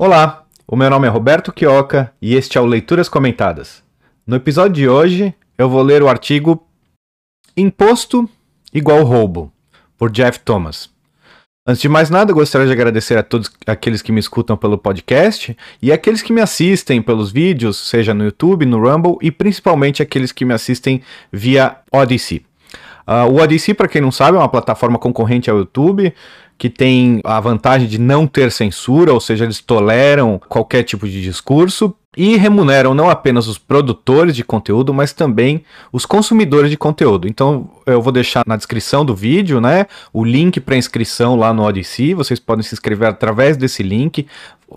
Olá, o meu nome é Roberto Quioca e este é o Leituras Comentadas. No episódio de hoje, eu vou ler o artigo Imposto igual roubo, por Jeff Thomas. Antes de mais nada, gostaria de agradecer a todos aqueles que me escutam pelo podcast e aqueles que me assistem pelos vídeos, seja no YouTube, no Rumble e principalmente aqueles que me assistem via Odyssey. Uh, o Odyssey, para quem não sabe, é uma plataforma concorrente ao YouTube que tem a vantagem de não ter censura, ou seja, eles toleram qualquer tipo de discurso e remuneram não apenas os produtores de conteúdo, mas também os consumidores de conteúdo. Então, eu vou deixar na descrição do vídeo, né, o link para inscrição lá no Odyssey. Vocês podem se inscrever através desse link.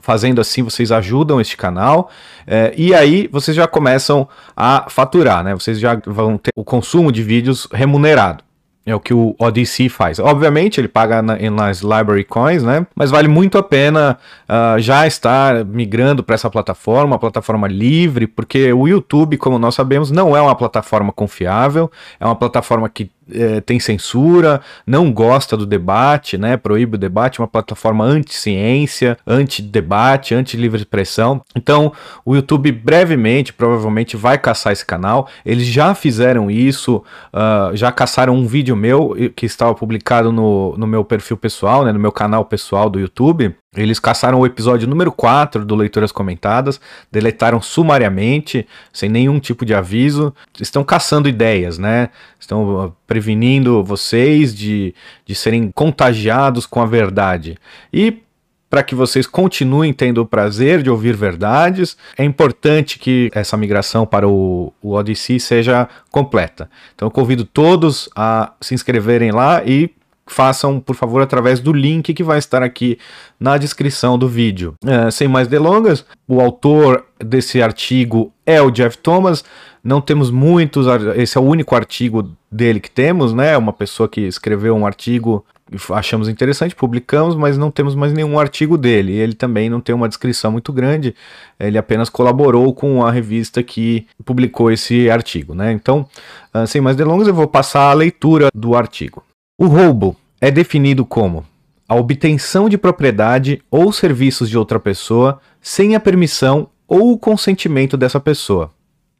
Fazendo assim, vocês ajudam este canal. É, e aí, vocês já começam a faturar, né? Vocês já vão ter o consumo de vídeos remunerado. É o que o Odyssey faz. Obviamente, ele paga na, nas Library Coins, né? Mas vale muito a pena uh, já estar migrando para essa plataforma, uma plataforma livre, porque o YouTube, como nós sabemos, não é uma plataforma confiável, é uma plataforma que é, tem censura, não gosta do debate, né? Proíbe o debate, uma plataforma anti-ciência, anti-debate, anti-livre expressão. Então, o YouTube brevemente, provavelmente, vai caçar esse canal. Eles já fizeram isso, uh, já caçaram um vídeo meu que estava publicado no, no meu perfil pessoal, né? No meu canal pessoal do YouTube. Eles caçaram o episódio número 4 do Leituras Comentadas, deletaram sumariamente, sem nenhum tipo de aviso. Estão caçando ideias, né? Estão uh, prevenindo vocês de, de serem contagiados com a verdade. E para que vocês continuem tendo o prazer de ouvir verdades, é importante que essa migração para o, o Odyssey seja completa. Então eu convido todos a se inscreverem lá e façam, por favor, através do link que vai estar aqui na descrição do vídeo. É, sem mais delongas, o autor desse artigo é o Jeff Thomas. Não temos muitos, esse é o único artigo dele que temos, né? Uma pessoa que escreveu um artigo achamos interessante, publicamos, mas não temos mais nenhum artigo dele. Ele também não tem uma descrição muito grande, ele apenas colaborou com a revista que publicou esse artigo, né? Então, ah, sem mais delongas, eu vou passar a leitura do artigo. O roubo é definido como a obtenção de propriedade ou serviços de outra pessoa sem a permissão ou o consentimento dessa pessoa.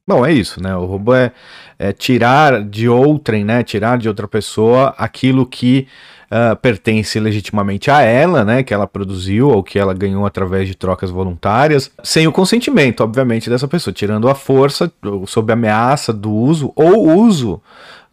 Bom, é isso, né? O roubo é, é tirar de outrem, né? Tirar de outra pessoa aquilo que uh, pertence legitimamente a ela, né? Que ela produziu ou que ela ganhou através de trocas voluntárias, sem o consentimento, obviamente, dessa pessoa, tirando a força, sob ameaça do uso ou uso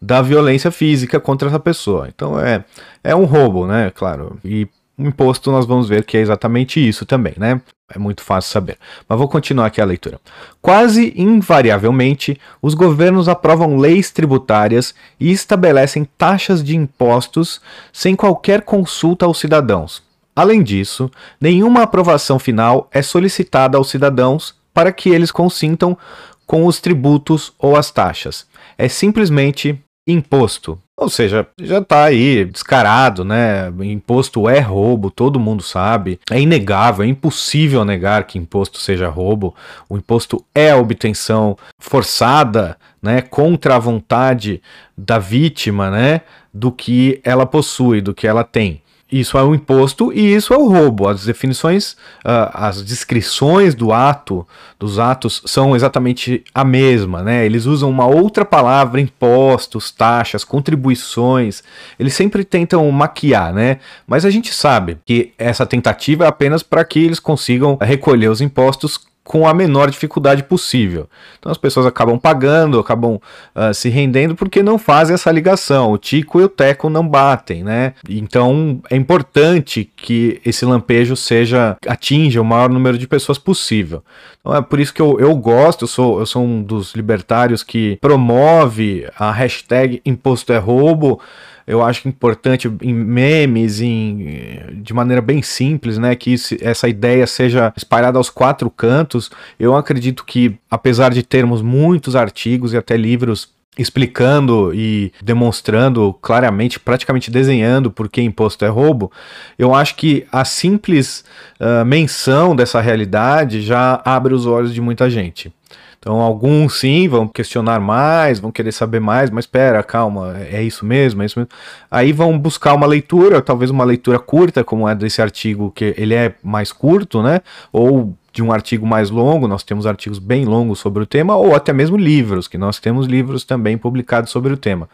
da violência física contra essa pessoa. Então é, é um roubo, né? Claro. E o imposto nós vamos ver que é exatamente isso também, né? É muito fácil saber. Mas vou continuar aqui a leitura. Quase invariavelmente, os governos aprovam leis tributárias e estabelecem taxas de impostos sem qualquer consulta aos cidadãos. Além disso, nenhuma aprovação final é solicitada aos cidadãos para que eles consintam com os tributos ou as taxas. É simplesmente imposto. Ou seja, já está aí descarado, né? Imposto é roubo, todo mundo sabe. É inegável, é impossível negar que imposto seja roubo. O imposto é a obtenção forçada, né, contra a vontade da vítima, né, do que ela possui, do que ela tem. Isso é o imposto e isso é o roubo. As definições, uh, as descrições do ato, dos atos, são exatamente a mesma, né? Eles usam uma outra palavra, impostos, taxas, contribuições. Eles sempre tentam maquiar, né? Mas a gente sabe que essa tentativa é apenas para que eles consigam recolher os impostos com a menor dificuldade possível. Então as pessoas acabam pagando, acabam uh, se rendendo porque não fazem essa ligação. O Tico e o Teco não batem, né? Então é importante que esse lampejo seja atinja o maior número de pessoas possível. Então é por isso que eu, eu gosto, eu sou, eu sou um dos libertários que promove a hashtag imposto é roubo eu acho importante em memes, em, de maneira bem simples, né, que isso, essa ideia seja espalhada aos quatro cantos. Eu acredito que, apesar de termos muitos artigos e até livros explicando e demonstrando claramente, praticamente desenhando por que imposto é roubo, eu acho que a simples uh, menção dessa realidade já abre os olhos de muita gente. Então, alguns sim vão questionar mais, vão querer saber mais, mas espera, calma, é isso mesmo, é isso mesmo. Aí vão buscar uma leitura, talvez uma leitura curta, como é desse artigo, que ele é mais curto, né? Ou de um artigo mais longo, nós temos artigos bem longos sobre o tema, ou até mesmo livros, que nós temos livros também publicados sobre o tema.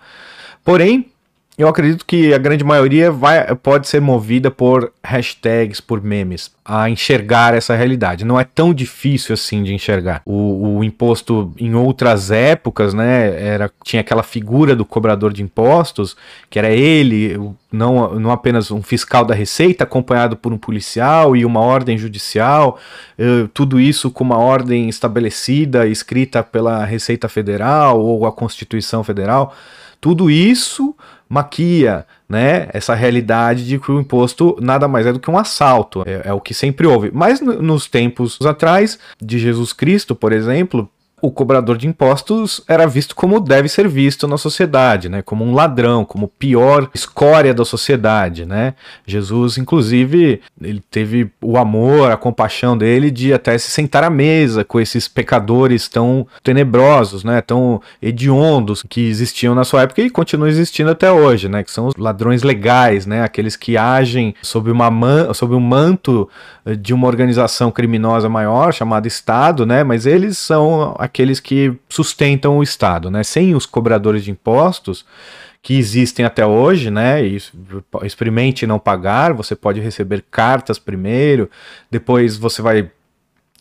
Porém, eu acredito que a grande maioria vai, pode ser movida por hashtags, por memes, a enxergar essa realidade. Não é tão difícil assim de enxergar. O, o, imposto em outras épocas, né, era, tinha aquela figura do cobrador de impostos, que era ele, não, não apenas um fiscal da Receita, acompanhado por um policial e uma ordem judicial, uh, tudo isso com uma ordem estabelecida, escrita pela Receita Federal ou a Constituição Federal. Tudo isso maquia né, essa realidade de que o imposto nada mais é do que um assalto, é, é o que sempre houve. Mas nos tempos atrás de Jesus Cristo, por exemplo, o cobrador de impostos era visto como deve ser visto na sociedade, né? Como um ladrão, como pior escória da sociedade, né? Jesus, inclusive, ele teve o amor, a compaixão dele de até se sentar à mesa com esses pecadores tão tenebrosos, né? Tão hediondos que existiam na sua época e continuam existindo até hoje, né? Que são os ladrões legais, né? Aqueles que agem sob uma man sob um manto de uma organização criminosa maior chamada Estado, né? Mas eles são aqueles que sustentam o Estado, né? Sem os cobradores de impostos que existem até hoje, né? E experimente não pagar, você pode receber cartas primeiro, depois você vai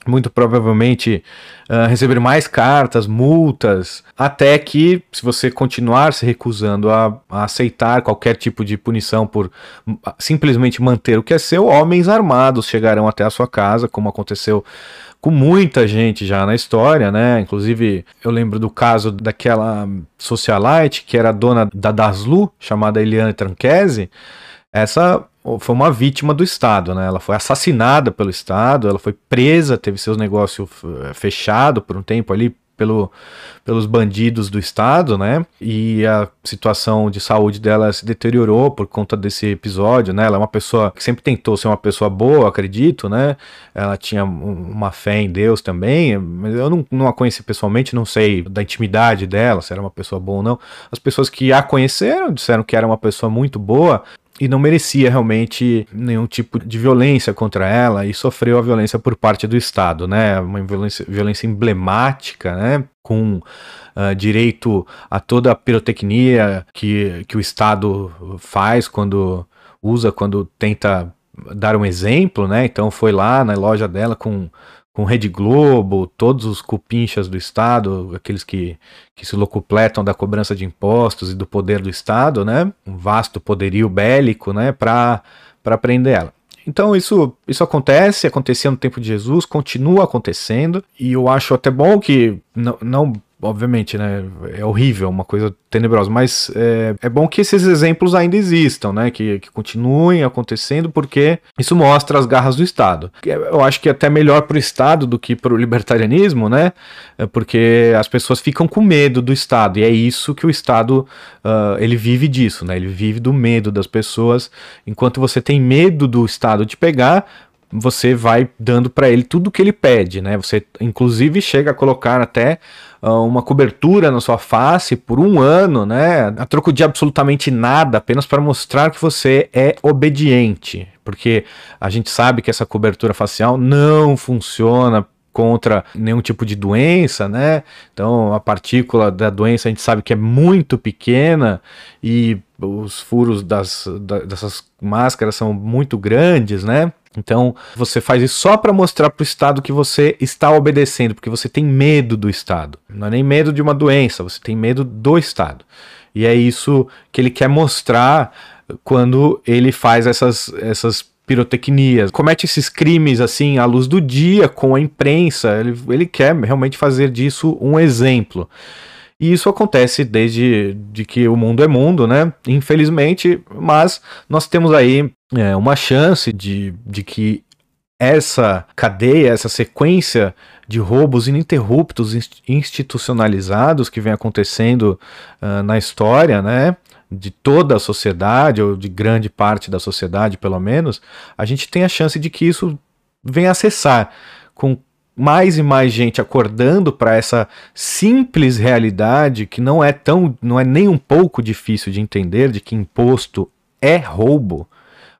muito provavelmente uh, receber mais cartas, multas, até que, se você continuar se recusando a, a, aceitar qualquer tipo de punição por simplesmente manter o que é seu, homens armados chegarão até a sua casa, como aconteceu com muita gente já na história, né? Inclusive, eu lembro do caso daquela socialite que era dona da Daslu, chamada Eliane Tranchese. Essa foi uma vítima do Estado, né? Ela foi assassinada pelo Estado, ela foi presa, teve seus negócios eh, fechados por um tempo ali pelo, pelos bandidos do Estado, né? E a situação de saúde dela se deteriorou por conta desse episódio, né? Ela é uma pessoa que sempre tentou ser uma pessoa boa, acredito, né? Ela tinha uma fé em Deus também, mas eu não, não a conheci pessoalmente, não sei da intimidade dela, se era uma pessoa boa ou não. As pessoas que a conheceram disseram que era uma pessoa muito boa, e não merecia realmente nenhum tipo de violência contra ela e sofreu a violência por parte do Estado, né? Uma violência, violência emblemática, né? Com uh, direito a toda a pirotecnia que, que o Estado faz quando usa, quando tenta dar um exemplo, né? Então foi lá na loja dela com com Rede Globo, todos os cupinchas do Estado, aqueles que, que se locupletam da cobrança de impostos e do poder do Estado, né? Um vasto poderio bélico, né? Para prender ela. Então isso, isso acontece, acontecia no tempo de Jesus, continua acontecendo, e eu acho até bom que não, não obviamente, né, é horrível, uma coisa tenebrosa, mas é, é bom que esses exemplos ainda existam, né, que, que continuem acontecendo, porque isso mostra as garras do Estado. Eu acho que é até melhor para o Estado do que para o libertarianismo, né, é porque as pessoas ficam com medo do Estado, e é isso que o Estado, uh, ele vive disso, né, ele vive do medo das pessoas, enquanto você tem medo do Estado te pegar, você vai dando para ele tudo que ele pede, né? Você inclusive chega a colocar até uh, uma cobertura na sua face por um ano, né? A troco de absolutamente nada, apenas para mostrar que você é obediente, porque a gente sabe que essa cobertura facial não funciona contra nenhum tipo de doença, né? Então a partícula da doença a gente sabe que é muito pequena e os furos das, dessas máscaras são muito grandes, né? Então, você faz isso só para mostrar para o Estado que você está obedecendo, porque você tem medo do Estado. Não é nem medo de uma doença, você tem medo do Estado. E é isso que ele quer mostrar quando ele faz essas, essas pirotecnias, comete esses crimes assim à luz do dia com a imprensa. Ele, ele quer realmente fazer disso um exemplo. E isso acontece desde de que o mundo é mundo, né? Infelizmente, mas nós temos aí é, uma chance de, de que essa cadeia, essa sequência de roubos ininterruptos institucionalizados que vem acontecendo uh, na história, né? De toda a sociedade, ou de grande parte da sociedade, pelo menos, a gente tem a chance de que isso venha a cessar com mais e mais gente acordando para essa simples realidade que não é tão, não é nem um pouco difícil de entender de que imposto é roubo,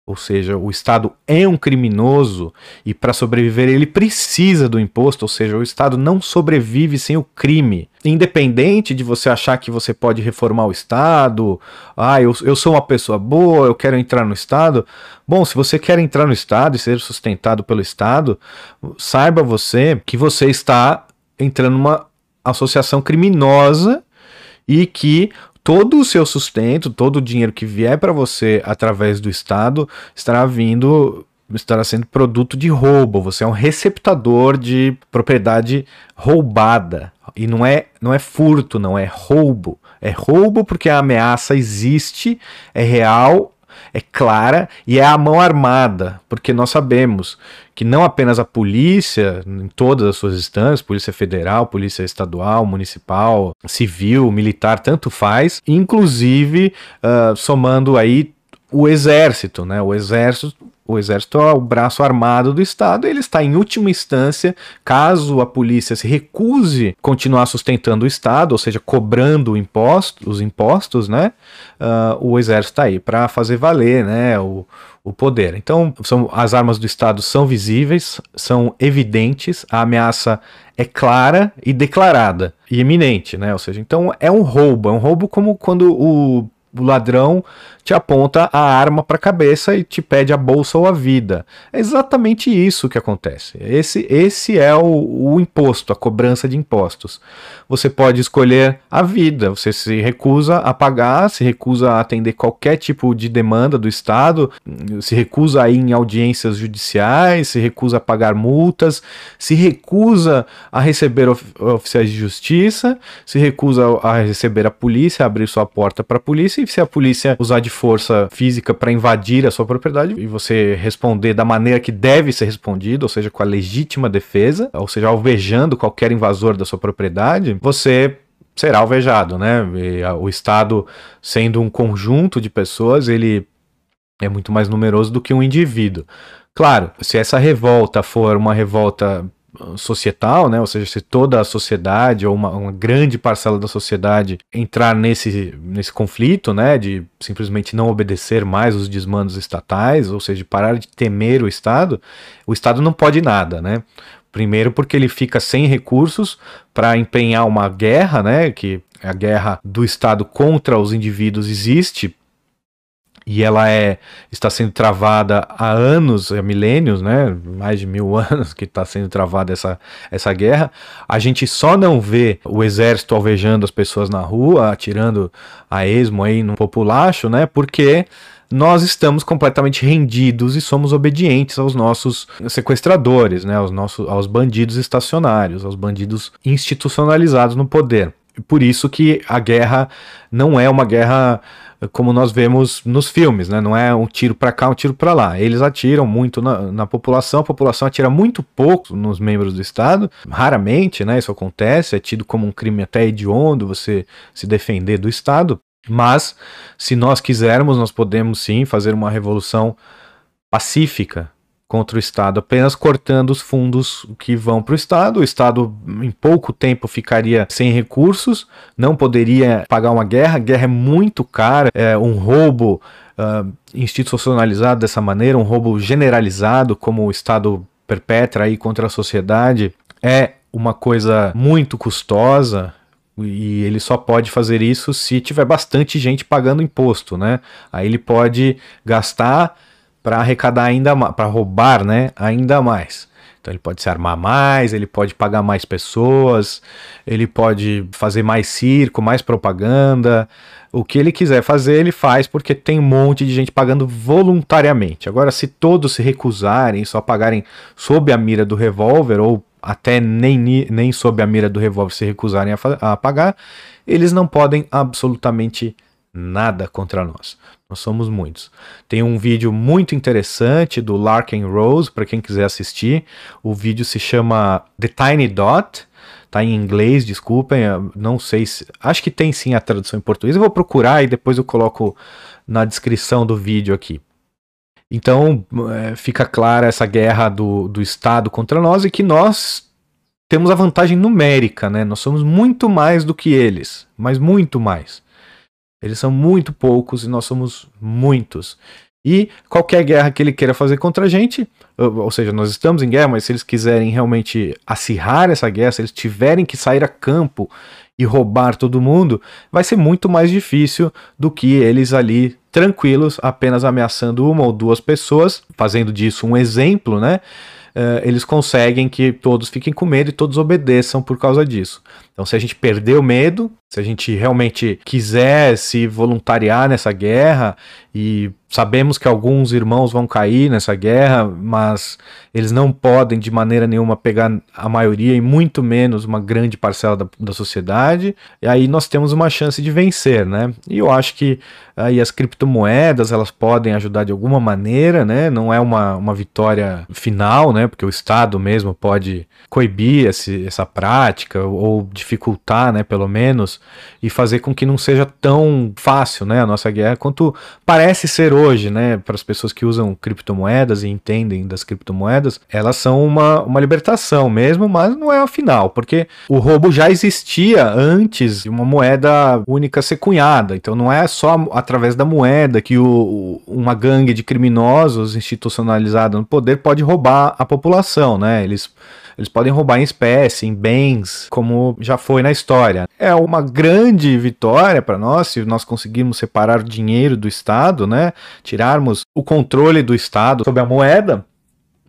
ou seja, o Estado é um criminoso e para sobreviver ele precisa do imposto, ou seja, o Estado não sobrevive sem o crime. Independente de você achar que você pode reformar o Estado, ah, eu, eu sou uma pessoa boa, eu quero entrar no Estado. Bom, se você quer entrar no Estado e ser sustentado pelo Estado, saiba você que você está entrando numa associação criminosa e que todo o seu sustento, todo o dinheiro que vier para você através do Estado estará vindo estará sendo produto de roubo, você é um receptador de propriedade roubada. E não é, não é furto, não é roubo. É roubo porque a ameaça existe, é real é clara e é a mão armada, porque nós sabemos que não apenas a polícia, em todas as suas instâncias, polícia federal, polícia estadual, municipal, civil, militar, tanto faz, inclusive uh, somando aí o exército, né? O exército o exército é o braço armado do Estado, ele está em última instância, caso a polícia se recuse continuar sustentando o Estado, ou seja, cobrando os impostos, né? Uh, o exército está aí para fazer valer, né? O, o poder. Então, são, as armas do Estado são visíveis, são evidentes, a ameaça é clara e declarada e iminente, né? Ou seja, então é um roubo, é um roubo como quando o o ladrão te aponta a arma para a cabeça e te pede a bolsa ou a vida. É exatamente isso que acontece. Esse, esse é o, o imposto, a cobrança de impostos. Você pode escolher a vida, você se recusa a pagar, se recusa a atender qualquer tipo de demanda do Estado, se recusa a ir em audiências judiciais, se recusa a pagar multas, se recusa a receber of oficiais de justiça, se recusa a receber a polícia, a abrir sua porta para a polícia se a polícia usar de força física para invadir a sua propriedade e você responder da maneira que deve ser respondido, ou seja, com a legítima defesa, ou seja, alvejando qualquer invasor da sua propriedade, você será alvejado, né? E o Estado, sendo um conjunto de pessoas, ele é muito mais numeroso do que um indivíduo. Claro, se essa revolta for uma revolta societal, né? Ou seja, se toda a sociedade ou uma, uma, grande parcela da sociedade entrar nesse, nesse conflito, né? De simplesmente não obedecer mais os desmandos estatais, ou seja, parar de temer o Estado, o Estado não pode nada, né? Primeiro porque ele fica sem recursos para empenhar uma guerra, né? Que a guerra do Estado contra os indivíduos existe e ela é está sendo travada há anos, há milênios, né? Mais de mil anos que está sendo travada essa, essa guerra. A gente só não vê o exército alvejando as pessoas na rua, atirando a esmo aí no populacho, né? Porque nós estamos completamente rendidos e somos obedientes aos nossos sequestradores, né? Aos nossos aos bandidos estacionários, aos bandidos institucionalizados no poder. Por isso que a guerra não é uma guerra como nós vemos nos filmes, né? Não é um tiro para cá, um tiro para lá. Eles atiram muito na, na, população, a população atira muito pouco nos membros do Estado. Raramente, né? Isso acontece, é tido como um crime até hediondo você se defender do Estado. Mas, se nós quisermos, nós podemos sim fazer uma revolução pacífica, contra o Estado, apenas cortando os fundos que vão para o Estado. O Estado, em pouco tempo, ficaria sem recursos, não poderia pagar uma guerra. Guerra é muito cara, é um roubo uh, institucionalizado dessa maneira, um roubo generalizado, como o Estado perpetra aí contra a sociedade, é uma coisa muito custosa, e ele só pode fazer isso se tiver bastante gente pagando imposto, né? Aí ele pode gastar para arrecadar ainda mais, para roubar, né, ainda mais. Então ele pode se armar mais, ele pode pagar mais pessoas, ele pode fazer mais circo, mais propaganda. O que ele quiser fazer, ele faz porque tem um monte de gente pagando voluntariamente. Agora, se todos se recusarem, só pagarem sob a mira do revólver, ou até nem, nem sob a mira do revólver se recusarem a, a pagar, eles não podem absolutamente nada contra nós. Nós somos muitos. Tem um vídeo muito interessante do Larkin Rose, para quem quiser assistir. O vídeo se chama The Tiny Dot. Tá em inglês, desculpem, não sei se. Acho que tem sim a tradução em português. Eu vou procurar e depois eu coloco na descrição do vídeo aqui. Então é, fica clara essa guerra do, do Estado contra nós e que nós temos a vantagem numérica, né? Nós somos muito mais do que eles, mas muito mais. Eles são muito poucos e nós somos muitos. E qualquer guerra que ele queira fazer contra a gente, ou seja, nós estamos em guerra, mas se eles quiserem realmente acirrar essa guerra, se eles tiverem que sair a campo e roubar todo mundo, vai ser muito mais difícil do que eles ali tranquilos, apenas ameaçando uma ou duas pessoas, fazendo disso um exemplo, né? Uh, eles conseguem que todos fiquem com medo e todos obedeçam por causa disso. Então, se a gente perder o medo, se a gente realmente quiser se voluntariar nessa guerra, e sabemos que alguns irmãos vão cair nessa guerra, mas eles não podem de maneira nenhuma pegar a maioria e muito menos uma grande parcela da, da sociedade, e aí nós temos uma chance de vencer, né? E eu acho que aí as criptomoedas elas podem ajudar de alguma maneira, né? Não é uma, uma vitória final, né? Porque o Estado mesmo pode coibir esse, essa prática ou dificultar, né, pelo menos, e fazer com que não seja tão fácil, né, a nossa guerra quanto parece ser hoje, né, para as pessoas que usam criptomoedas e entendem das criptomoedas, elas são uma, uma libertação mesmo, mas não é a final, porque o roubo já existia antes de uma moeda única ser cunhada, então não é só através da moeda que o, uma gangue de criminosos institucionalizada no poder pode roubar a população, né, eles eles podem roubar em espécie, em bens, como já foi na história. É uma grande vitória para nós se nós conseguirmos separar o dinheiro do Estado, né? Tirarmos o controle do Estado sobre a moeda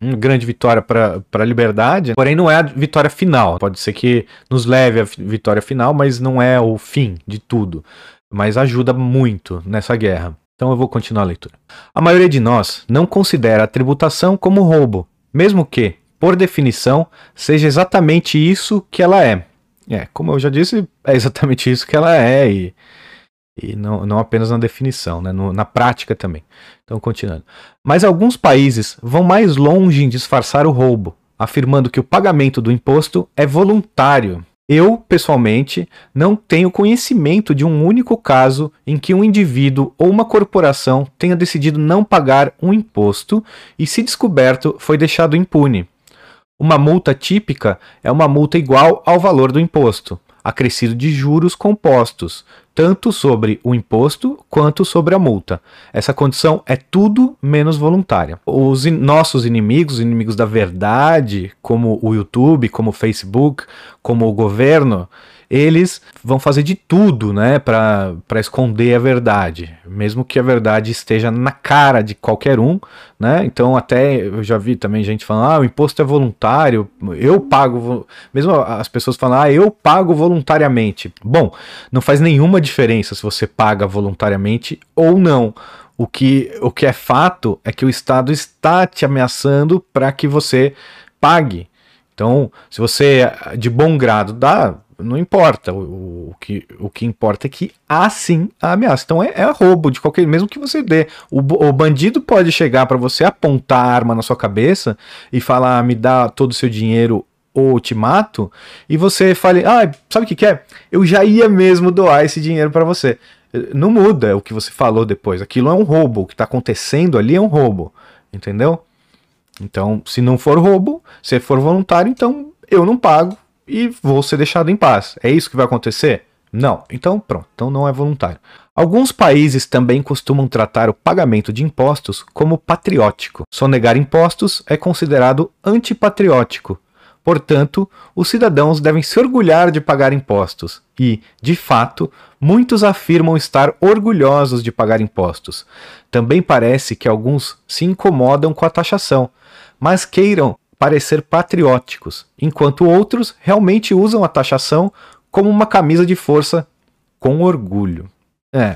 uma grande vitória para a liberdade, porém não é a vitória final. Pode ser que nos leve à vitória final, mas não é o fim de tudo. Mas ajuda muito nessa guerra. Então eu vou continuar a leitura. A maioria de nós não considera a tributação como roubo, mesmo que, por definição, seja exatamente isso que ela é. É, como eu já disse, é exatamente isso que ela é, e, e não, não apenas na definição, né, no, na prática também. Então, continuando. Mas alguns países vão mais longe em disfarçar o roubo, afirmando que o pagamento do imposto é voluntário. Eu, pessoalmente, não tenho conhecimento de um único caso em que um indivíduo ou uma corporação tenha decidido não pagar um imposto e, se descoberto, foi deixado impune. Uma multa típica é uma multa igual ao valor do imposto, acrescido de juros compostos, tanto sobre o imposto quanto sobre a multa. Essa condição é tudo menos voluntária. Os in nossos inimigos, inimigos da verdade, como o YouTube, como o Facebook, como o governo, eles vão fazer de tudo, né, para esconder a verdade, mesmo que a verdade esteja na cara de qualquer um, né? Então até eu já vi também gente falando: "Ah, o imposto é voluntário, eu pago". Mesmo as pessoas falam: "Ah, eu pago voluntariamente". Bom, não faz nenhuma diferença se você paga voluntariamente ou não. O que, o que é fato é que o Estado está te ameaçando para que você pague. Então, se você de bom grado dá, não importa. O, o, que, o que importa é que há sim a ameaça. Então é, é roubo de qualquer. Mesmo que você dê. O, o bandido pode chegar para você, apontar a arma na sua cabeça e falar: me dá todo o seu dinheiro ou te mato. E você fale: ah, sabe o que, que é? Eu já ia mesmo doar esse dinheiro para você. Não muda o que você falou depois. Aquilo é um roubo. O que está acontecendo ali é um roubo. Entendeu? Então, se não for roubo, se for voluntário, então eu não pago e vou ser deixado em paz. É isso que vai acontecer? Não. Então, pronto. Então não é voluntário. Alguns países também costumam tratar o pagamento de impostos como patriótico. Sonegar impostos é considerado antipatriótico. Portanto, os cidadãos devem se orgulhar de pagar impostos e, de fato, muitos afirmam estar orgulhosos de pagar impostos. Também parece que alguns se incomodam com a taxação, mas queiram parecer patrióticos, enquanto outros realmente usam a taxação como uma camisa de força com orgulho. É.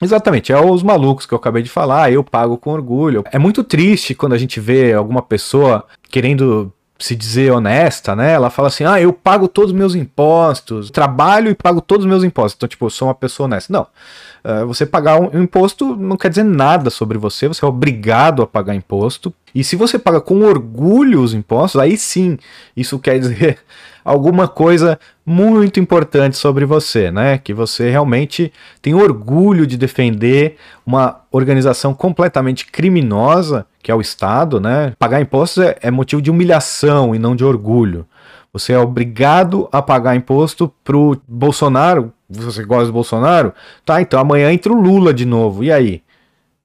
Exatamente, é os malucos que eu acabei de falar, eu pago com orgulho. É muito triste quando a gente vê alguma pessoa querendo se dizer honesta, né? Ela fala assim: ah, eu pago todos os meus impostos, trabalho e pago todos os meus impostos. Então, tipo, eu sou uma pessoa honesta. Não. Uh, você pagar um imposto não quer dizer nada sobre você, você é obrigado a pagar imposto. E se você paga com orgulho os impostos, aí sim, isso quer dizer alguma coisa muito importante sobre você, né? Que você realmente tem orgulho de defender uma organização completamente criminosa, que é o Estado, né? Pagar impostos é, é motivo de humilhação e não de orgulho. Você é obrigado a pagar imposto pro Bolsonaro. Você gosta do Bolsonaro? Tá, então amanhã entra o Lula de novo. E aí?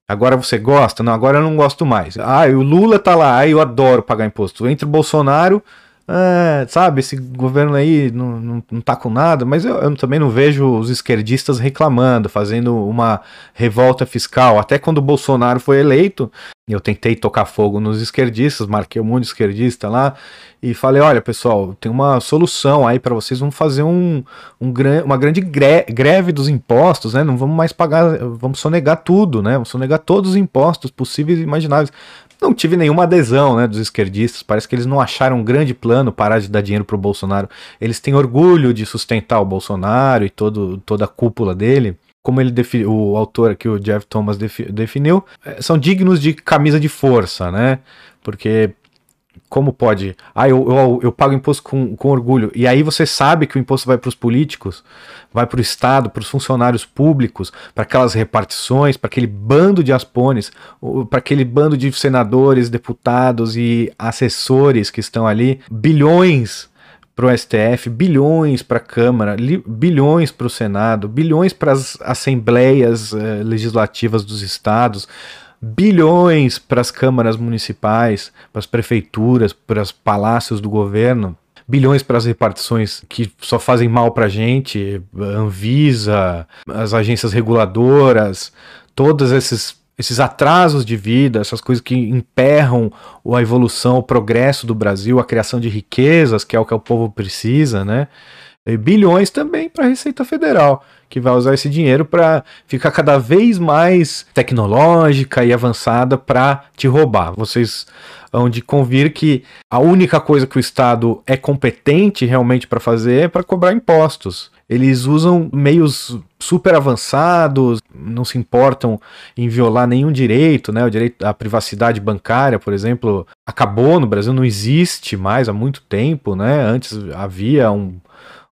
Agora você gosta? Não, agora eu não gosto mais. Ah, o Lula tá lá, aí eu adoro pagar imposto. Entra o Bolsonaro, é, sabe, esse governo aí não, não, não tá com nada, mas eu, eu, também não vejo os esquerdistas reclamando, fazendo uma revolta fiscal. Até quando o Bolsonaro foi eleito, eu tentei tocar fogo nos esquerdistas, marquei um monte de esquerdista lá e falei: olha, pessoal, tem uma solução aí para vocês, vamos fazer um, um, uma grande greve dos impostos, né? Não vamos mais pagar, vamos sonegar tudo, né? Vamos sonegar todos os impostos possíveis e imagináveis não tive nenhuma adesão né, dos esquerdistas. Parece que eles não acharam um grande plano parar de dar dinheiro para o Bolsonaro. Eles têm orgulho de sustentar o Bolsonaro e todo, toda a cúpula dele. Como ele o autor aqui, o Jeff Thomas, definiu, eh, são dignos de camisa de força, né? Porque como pode? Ah, eu, eu, eu pago imposto com, com orgulho. E aí você sabe que o imposto vai para os políticos, vai para o Estado, para os funcionários públicos, para aquelas repartições, para aquele bando de aspones, para aquele bando de senadores, deputados e assessores que estão ali, bilhões para o STF, bilhões para a Câmara, bilhões para o Senado, bilhões para as assembleias eh, legislativas dos estados, bilhões para as câmaras municipais, para as prefeituras, para os palácios do governo, bilhões para as repartições que só fazem mal para a gente, Anvisa, as agências reguladoras, todos esses esses atrasos de vida, essas coisas que emperram a evolução, o progresso do Brasil, a criação de riquezas, que é o que o povo precisa, né? E bilhões também para a Receita Federal que vai usar esse dinheiro para ficar cada vez mais tecnológica e avançada para te roubar. Vocês hão de convir que a única coisa que o Estado é competente realmente para fazer é para cobrar impostos. Eles usam meios super avançados, não se importam em violar nenhum direito, né? O direito à privacidade bancária, por exemplo, acabou no Brasil, não existe mais há muito tempo, né? Antes havia um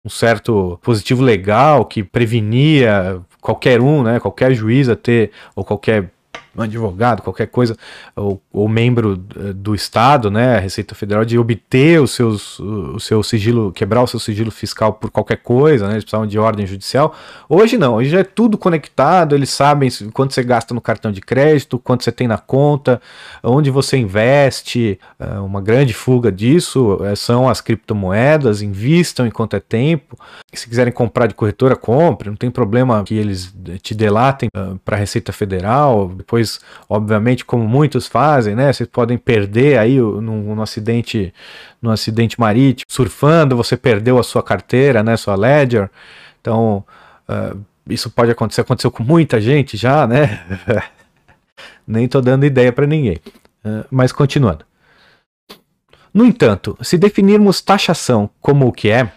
um certo positivo legal que prevenia qualquer um, né, qualquer juiz a ter, ou qualquer um advogado, qualquer coisa, ou, ou, membro eh, do Estado, né, a Receita Federal, de obter os seus, o seu sigilo, quebrar o seu sigilo fiscal por qualquer coisa, né, eles precisavam de ordem judicial. Hoje não, hoje já é tudo conectado, eles sabem quanto você gasta no cartão de crédito, quanto você tem na conta, onde você investe. Eh, uma grande fuga disso eh, são as criptomoedas, invistam enquanto é tempo. Se quiserem comprar de corretora, compre, não tem problema que eles te delatem para a Receita Federal, depois obviamente, como muitos fazem, né? Vocês podem perder aí num, num acidente, num acidente marítimo, surfando, você perdeu a sua carteira, né? Sua ledger. Então, uh, isso pode acontecer, aconteceu com muita gente já, né? Nem tô dando ideia para ninguém. Uh, mas continuando. No entanto, se definirmos taxação como o que é,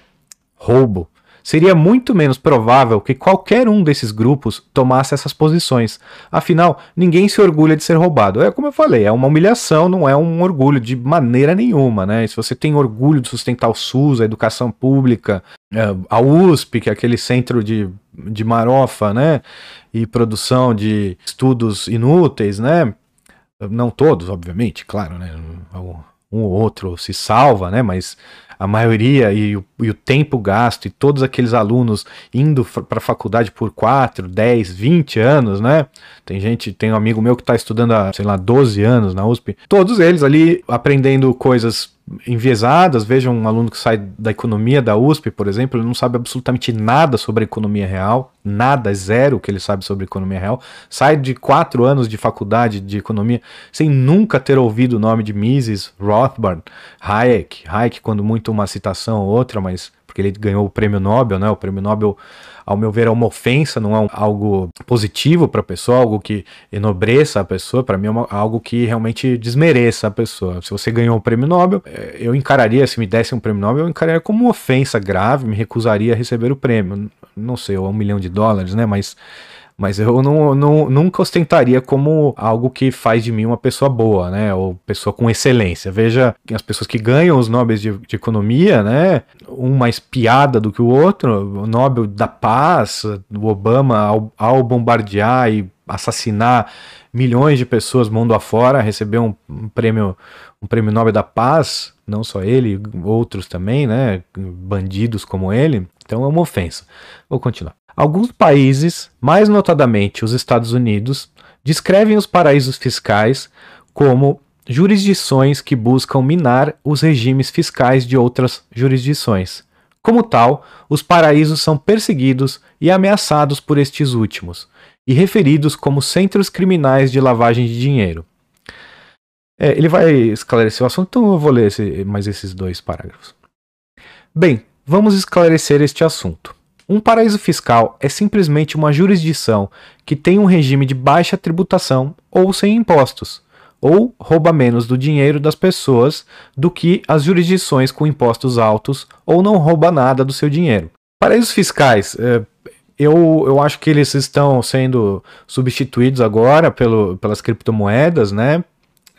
roubo, Seria muito menos provável que qualquer um desses grupos tomasse essas posições. Afinal, ninguém se orgulha de ser roubado. É como eu falei, é uma humilhação, não é um orgulho de maneira nenhuma, né? se você tem orgulho de sustentar o SUS, a educação pública, é, a USP, que é aquele centro de, de marofa, né? E produção de estudos inúteis, né? Não todos, obviamente, claro, né? Um ou outro se salva, né? Mas a maioria e o, e o tempo gasto e todos aqueles alunos indo para a faculdade por 4, 10, 20 anos, né? Tem gente, tem um amigo meu que está estudando há, sei lá, 12 anos na USP. Todos eles ali aprendendo coisas enviesadas. Veja um aluno que sai da economia da USP, por exemplo, ele não sabe absolutamente nada sobre a economia real, nada, zero que ele sabe sobre economia real. Sai de quatro anos de faculdade de economia sem nunca ter ouvido o nome de Mises Rothbard, Hayek. Hayek, quando muito uma citação ou outra, mas porque ele ganhou o prêmio Nobel, né? O prêmio Nobel ao meu ver, é uma ofensa, não é um, algo positivo para a pessoa, algo que enobreça a pessoa. Para mim, é uma, algo que realmente desmereça a pessoa. Se você ganhou o um prêmio Nobel, é, eu encararia, se me desse um prêmio Nobel, eu encararia como uma ofensa grave, me recusaria a receber o prêmio. Não sei, ou um milhão de dólares, né? Mas mas eu não, não, nunca ostentaria como algo que faz de mim uma pessoa boa, né? Ou pessoa com excelência. Veja as pessoas que ganham os Nobres de, de Economia, né? Um mais piada do que o outro, o Nobel da Paz, o Obama, ao, ao bombardear e assassinar milhões de pessoas mundo afora, recebeu um, um, prêmio um prêmio Nobel da Paz, não só ele, outros também, né, bandidos como ele. Então é uma ofensa. Vou continuar. Alguns países, mais notadamente os Estados Unidos, descrevem os paraísos fiscais como jurisdições que buscam minar os regimes fiscais de outras jurisdições. Como tal, os paraísos são perseguidos e ameaçados por estes últimos, e referidos como centros criminais de lavagem de dinheiro. É, ele vai esclarecer o assunto, então eu vou ler esse, mais esses dois parágrafos. Bem, vamos esclarecer este assunto. Um paraíso fiscal é simplesmente uma jurisdição que tem um regime de baixa tributação ou sem impostos, ou rouba menos do dinheiro das pessoas do que as jurisdições com impostos altos, ou não rouba nada do seu dinheiro. Paraísos fiscais, é, eu, eu acho que eles estão sendo substituídos agora pelo, pelas criptomoedas, né?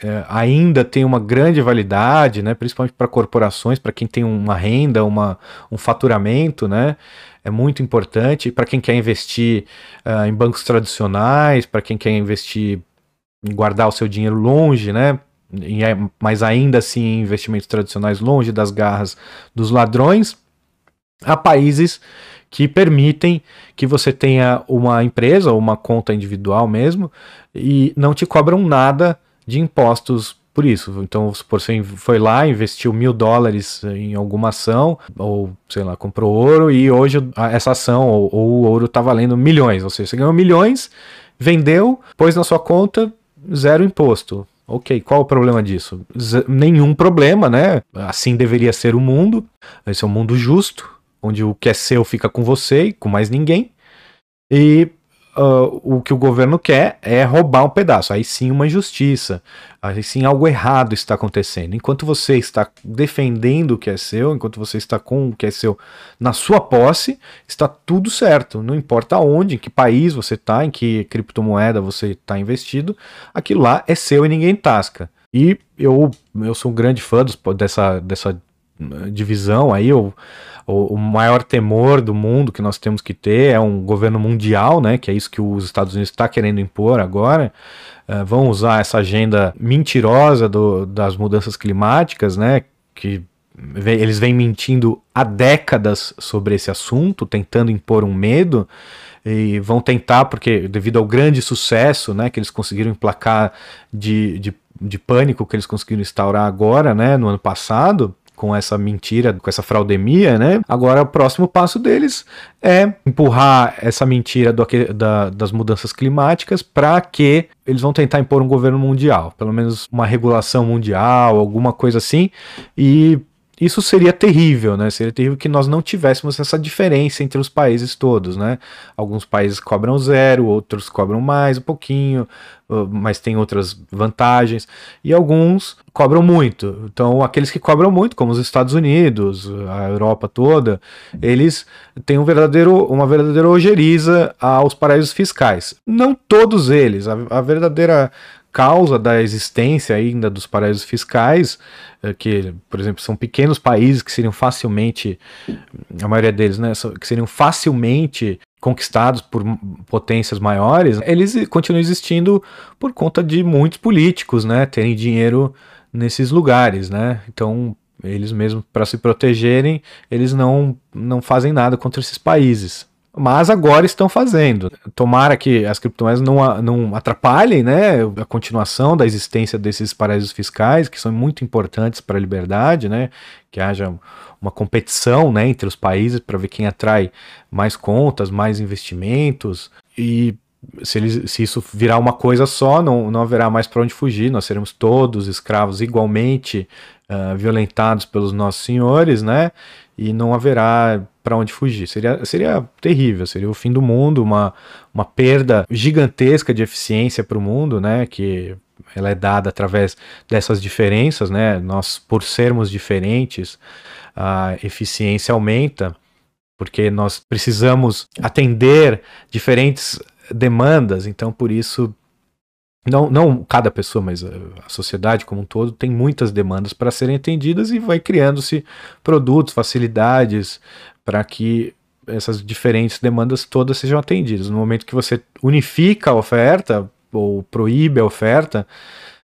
É, ainda tem uma grande validade, né? Principalmente para corporações, para quem tem uma renda, uma, um faturamento, né? É muito importante para quem quer investir uh, em bancos tradicionais, para quem quer investir em guardar o seu dinheiro longe, né? É, mas ainda assim em investimentos tradicionais longe das garras dos ladrões, há países que permitem que você tenha uma empresa ou uma conta individual mesmo e não te cobram nada de impostos por isso. Então, se você foi lá, investiu mil dólares em alguma ação, ou sei lá, comprou ouro, e hoje essa ação ou, ou o ouro está valendo milhões. Ou seja, você ganhou milhões, vendeu, pôs na sua conta, zero imposto. Ok, qual o problema disso? Z nenhum problema, né? Assim deveria ser o mundo. Esse é um mundo justo, onde o que é seu fica com você e com mais ninguém. E uh, o que o governo quer é roubar um pedaço. Aí sim, uma injustiça. Aí sim, algo errado está acontecendo. Enquanto você está defendendo o que é seu, enquanto você está com o que é seu na sua posse, está tudo certo. Não importa onde, em que país você está, em que criptomoeda você está investido, aquilo lá é seu e ninguém tasca. E eu, eu sou um grande fã dos, dessa, dessa divisão aí, o, o, maior temor do mundo que nós temos que ter é um governo mundial, né, que é isso que os Estados Unidos está querendo impor agora, uh, vão usar essa agenda mentirosa do, das mudanças climáticas, né, que eles vêm mentindo há décadas sobre esse assunto, tentando impor um medo, e vão tentar, porque devido ao grande sucesso né, que eles conseguiram emplacar de, de, de pânico que eles conseguiram instaurar agora, né, no ano passado, com essa mentira, com essa fraudemia, né? Agora o próximo passo deles é empurrar essa mentira do, da, das mudanças climáticas para que eles vão tentar impor um governo mundial, pelo menos uma regulação mundial, alguma coisa assim, e isso seria terrível, né? Seria terrível que nós não tivéssemos essa diferença entre os países todos, né? Alguns países cobram zero, outros cobram mais um pouquinho, mas tem outras vantagens, e alguns cobram muito. Então, aqueles que cobram muito, como os Estados Unidos, a Europa toda, eles têm um verdadeiro, uma verdadeira ojeriza aos paraísos fiscais. Não todos eles, a, a verdadeira causa da existência ainda dos paraísos fiscais, eh, que, por exemplo, são pequenos países que seriam facilmente, a maioria deles, né, que seriam facilmente conquistados por potências maiores, eles continuam existindo por conta de muitos políticos, né, terem dinheiro nesses lugares, né? Então, eles mesmos para se protegerem, eles não não fazem nada contra esses países mas agora estão fazendo. Tomara que as criptomoedas não, não atrapalhem né, a continuação da existência desses paraísos fiscais, que são muito importantes para a liberdade, né, que haja uma competição né, entre os países para ver quem atrai mais contas, mais investimentos. E se, eles, se isso virar uma coisa só, não, não haverá mais para onde fugir, nós seremos todos escravos igualmente uh, violentados pelos nossos senhores, né? E não haverá para onde fugir. Seria, seria terrível, seria o fim do mundo, uma, uma perda gigantesca de eficiência para o mundo, né? Que ela é dada através dessas diferenças, né? Nós, por sermos diferentes, a eficiência aumenta, porque nós precisamos atender diferentes demandas, então por isso não, não cada pessoa, mas a sociedade como um todo tem muitas demandas para serem atendidas e vai criando-se produtos, facilidades para que essas diferentes demandas todas sejam atendidas. No momento que você unifica a oferta ou proíbe a oferta,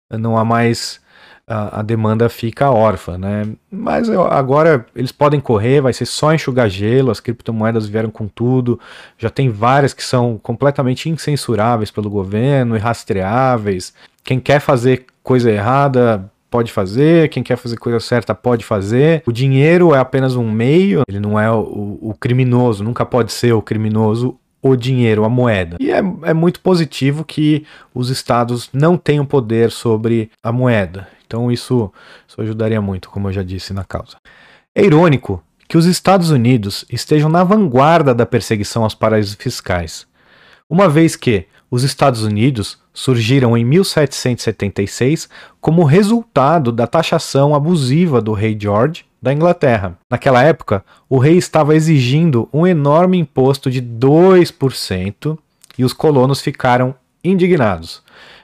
não há mais a, a demanda fica órfã, né? Mas eu, agora eles podem correr, vai ser só enxugar gelo, as criptomoedas vieram com tudo, já tem várias que são completamente incensuráveis pelo governo, irrastreáveis. Quem quer fazer coisa errada pode fazer, quem quer fazer coisa certa pode fazer. O dinheiro é apenas um meio, ele não é o, o criminoso, nunca pode ser o criminoso o dinheiro, a moeda. E é, é muito positivo que os estados não tenham poder sobre a moeda. Então isso, isso ajudaria muito, como eu já disse na causa. É irônico que os Estados Unidos estejam na vanguarda da perseguição aos paraísos fiscais, uma vez que os Estados Unidos surgiram em 1776 como resultado da taxação abusiva do rei George da Inglaterra. Naquela época, o rei estava exigindo um enorme imposto de 2% e os colonos ficaram indignados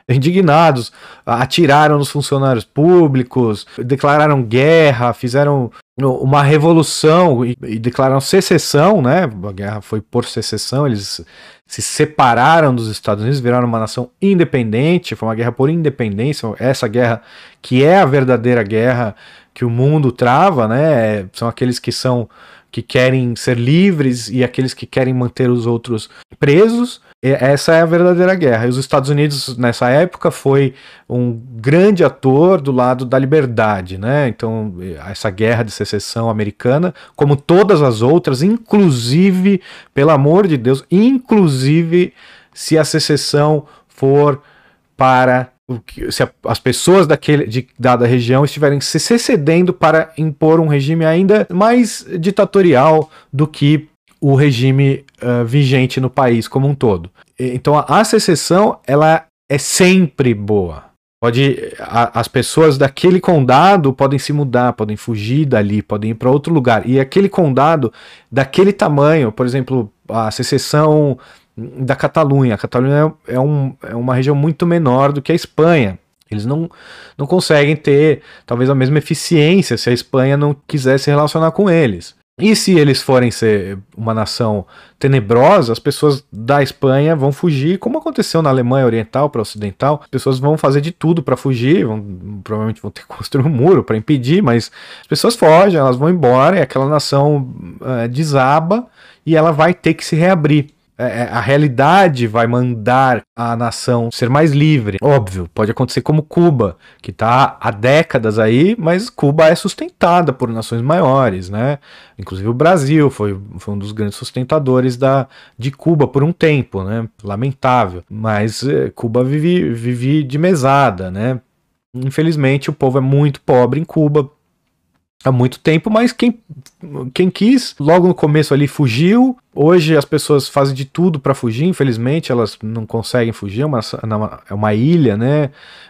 indignados, atiraram nos funcionários públicos, declararam guerra, fizeram uma revolução e, e, declararam secessão, né? A guerra foi por secessão, eles se separaram dos Estados Unidos, viraram uma nação independente, foi uma guerra por independência, essa guerra que é a verdadeira guerra que o mundo trava, né? São aqueles que são que querem ser livres e aqueles que querem manter os outros presos. Essa é a verdadeira guerra. E os Estados Unidos, nessa época, foi um grande ator do lado da liberdade. Né? Então, essa guerra de secessão americana, como todas as outras, inclusive, pelo amor de Deus, inclusive se a secessão for para se as pessoas daquele, de dada região estiverem se cedendo para impor um regime ainda mais ditatorial do que o regime uh, vigente no país como um todo. Então a, a secessão ela é sempre boa. Pode a, as pessoas daquele condado podem se mudar, podem fugir dali, podem ir para outro lugar. E aquele condado daquele tamanho, por exemplo, a secessão da Catalunha. A Catalunha é, um, é uma região muito menor do que a Espanha. Eles não, não conseguem ter talvez a mesma eficiência se a Espanha não quiser se relacionar com eles. E se eles forem ser uma nação tenebrosa, as pessoas da Espanha vão fugir, como aconteceu na Alemanha Oriental para Ocidental. As pessoas vão fazer de tudo para fugir, vão, provavelmente vão ter que construir um muro para impedir, mas as pessoas fogem, elas vão embora e aquela nação é, desaba e ela vai ter que se reabrir. É, é, a realidade vai mandar a nação ser mais livre. Óbvio, pode acontecer como Cuba, que está há décadas aí, mas Cuba é sustentada por nações maiores, né? Inclusive o Brasil foi, foi um dos grandes sustentadores da, de Cuba por um tempo, né? Lamentável. Mas é, Cuba vive, vive de mesada, né? Infelizmente o povo é muito pobre em Cuba, há muito tempo, mas quem, quem quis, logo no começo ali fugiu. Hoje as pessoas fazem de tudo para fugir, infelizmente elas não conseguem fugir, é uma, é uma ilha, né?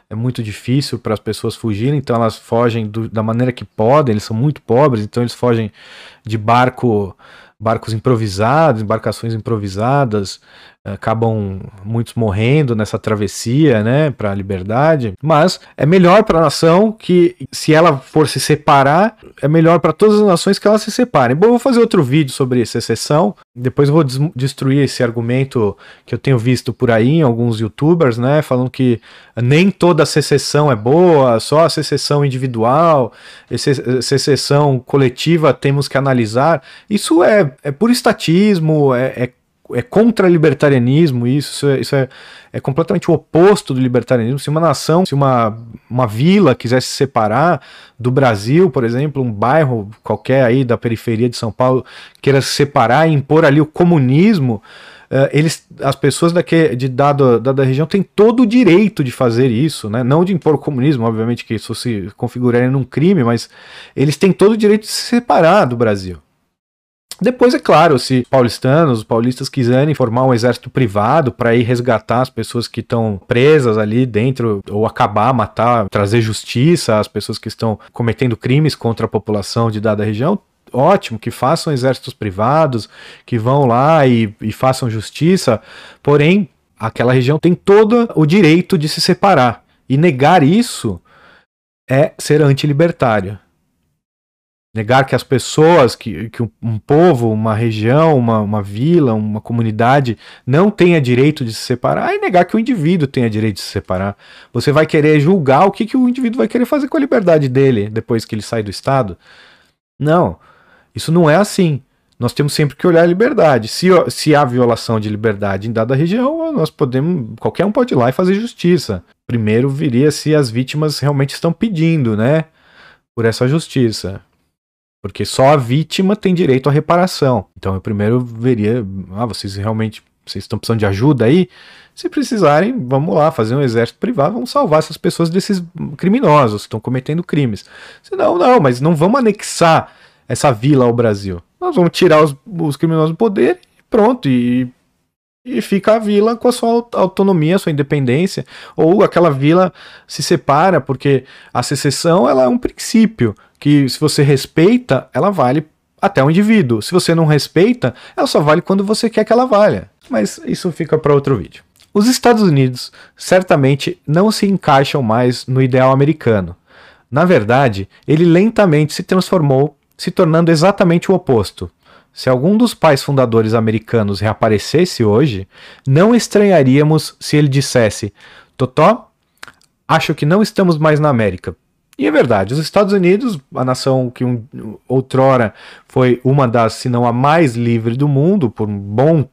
É muito difícil para as pessoas fugirem, então elas fogem do, da maneira que podem, eles são muito pobres, então eles fogem de barco barcos improvisados, embarcações improvisadas, acabam muitos morrendo nessa travessia, né, para a liberdade. Mas é melhor para a nação que, se ela for se separar, é melhor para todas as nações que elas se separem. Bom, eu vou fazer outro vídeo sobre secessão. Depois eu vou des destruir esse argumento que eu tenho visto por aí em alguns YouTubers, né, falando que nem toda secessão é boa, só a secessão individual, secessão coletiva temos que analisar. Isso é, é por estatismo, é, é é contra-libertarianismo isso, isso, é, isso é, é, completamente o oposto do libertarianismo. Se uma nação, se uma, uma vila quisesse se separar do Brasil, por exemplo, um bairro qualquer aí da periferia de São Paulo queira se separar e impor ali o comunismo, uh, eles, as pessoas daqui, de dada, dada região têm todo o direito de fazer isso, né? não de impor o comunismo, obviamente que isso se configuraria num crime, mas eles têm todo o direito de se separar do Brasil. Depois, é claro, se paulistanos, paulistas quiserem formar um exército privado para ir resgatar as pessoas que estão presas ali dentro, ou acabar, matar, trazer justiça às pessoas que estão cometendo crimes contra a população de dada região, ótimo, que façam exércitos privados, que vão lá e, e façam justiça, porém aquela região tem todo o direito de se separar. E negar isso é ser antilibertário. Negar que as pessoas, que, que um povo, uma região, uma, uma vila, uma comunidade não tenha direito de se separar e negar que o indivíduo tenha direito de se separar. Você vai querer julgar o que, que o indivíduo vai querer fazer com a liberdade dele depois que ele sai do Estado? Não, isso não é assim. Nós temos sempre que olhar a liberdade. Se, se há violação de liberdade em dada região, nós podemos. Qualquer um pode ir lá e fazer justiça. Primeiro viria se as vítimas realmente estão pedindo, né? Por essa justiça. Porque só a vítima tem direito à reparação. Então eu primeiro veria, ah, vocês realmente vocês estão precisando de ajuda aí? Se precisarem, vamos lá, fazer um exército privado, vamos salvar essas pessoas desses criminosos que estão cometendo crimes. Senão, não, mas não vamos anexar essa vila ao Brasil. Nós vamos tirar os, os criminosos do poder e pronto. E, e fica a vila com a sua autonomia, sua independência. Ou aquela vila se separa, porque a secessão ela é um princípio que se você respeita, ela vale até o indivíduo. Se você não respeita, ela só vale quando você quer que ela valha. Mas isso fica para outro vídeo. Os Estados Unidos certamente não se encaixam mais no ideal americano. Na verdade, ele lentamente se transformou, se tornando exatamente o oposto. Se algum dos pais fundadores americanos reaparecesse hoje, não estranharíamos se ele dissesse: Totó, acho que não estamos mais na América. E é verdade, os Estados Unidos, a nação que um, outrora foi uma das, se não a mais livre do mundo por um bom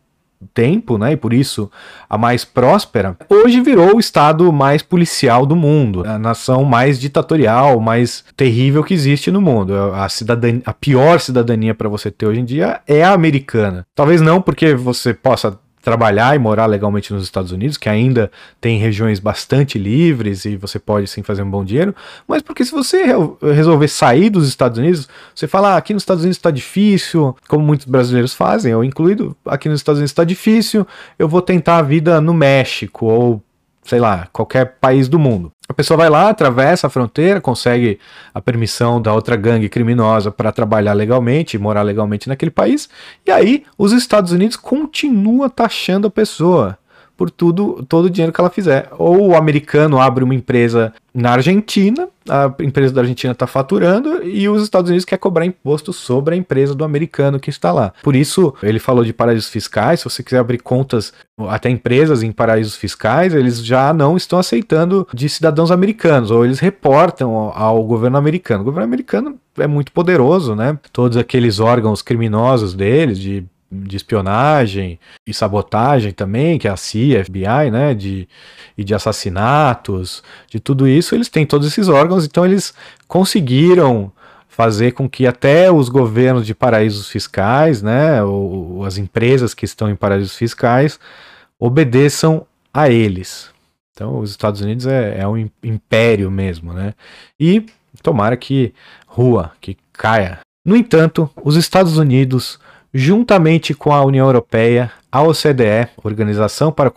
tempo, né, e por isso a mais próspera, hoje virou o estado mais policial do mundo, a nação mais ditatorial, mais terrível que existe no mundo. A cidadania, a pior cidadania para você ter hoje em dia é a americana. Talvez não porque você possa trabalhar e morar legalmente nos Estados Unidos, que ainda tem regiões bastante livres e você pode sim fazer um bom dinheiro, mas porque se você resolver sair dos Estados Unidos, você fala, ah, aqui nos Estados Unidos está difícil, como muitos brasileiros fazem, eu incluído, aqui nos Estados Unidos está difícil, eu vou tentar a vida no México ou sei lá, qualquer país do mundo. A pessoa vai lá, atravessa a fronteira, consegue a permissão da outra gangue criminosa para trabalhar legalmente, morar legalmente naquele país, e aí os Estados Unidos continuam taxando a pessoa por tudo, todo o dinheiro que ela fizer. Ou o americano abre uma empresa na Argentina, a empresa da Argentina está faturando e os Estados Unidos quer cobrar imposto sobre a empresa do americano que está lá. Por isso, ele falou de paraísos fiscais. Se você quiser abrir contas, até empresas em paraísos fiscais, eles já não estão aceitando de cidadãos americanos, ou eles reportam ao governo americano. O governo americano é muito poderoso, né? Todos aqueles órgãos criminosos deles, de de espionagem e sabotagem também, que é a CIA, FBI, né, de, e de assassinatos, de tudo isso, eles têm todos esses órgãos, então eles conseguiram fazer com que até os governos de paraísos fiscais, né, ou, ou as empresas que estão em paraísos fiscais, obedeçam a eles. Então, os Estados Unidos é, é um império mesmo, né? E tomara que rua, que caia. No entanto, os Estados Unidos juntamente com a União Europeia, a OCDE, Organização para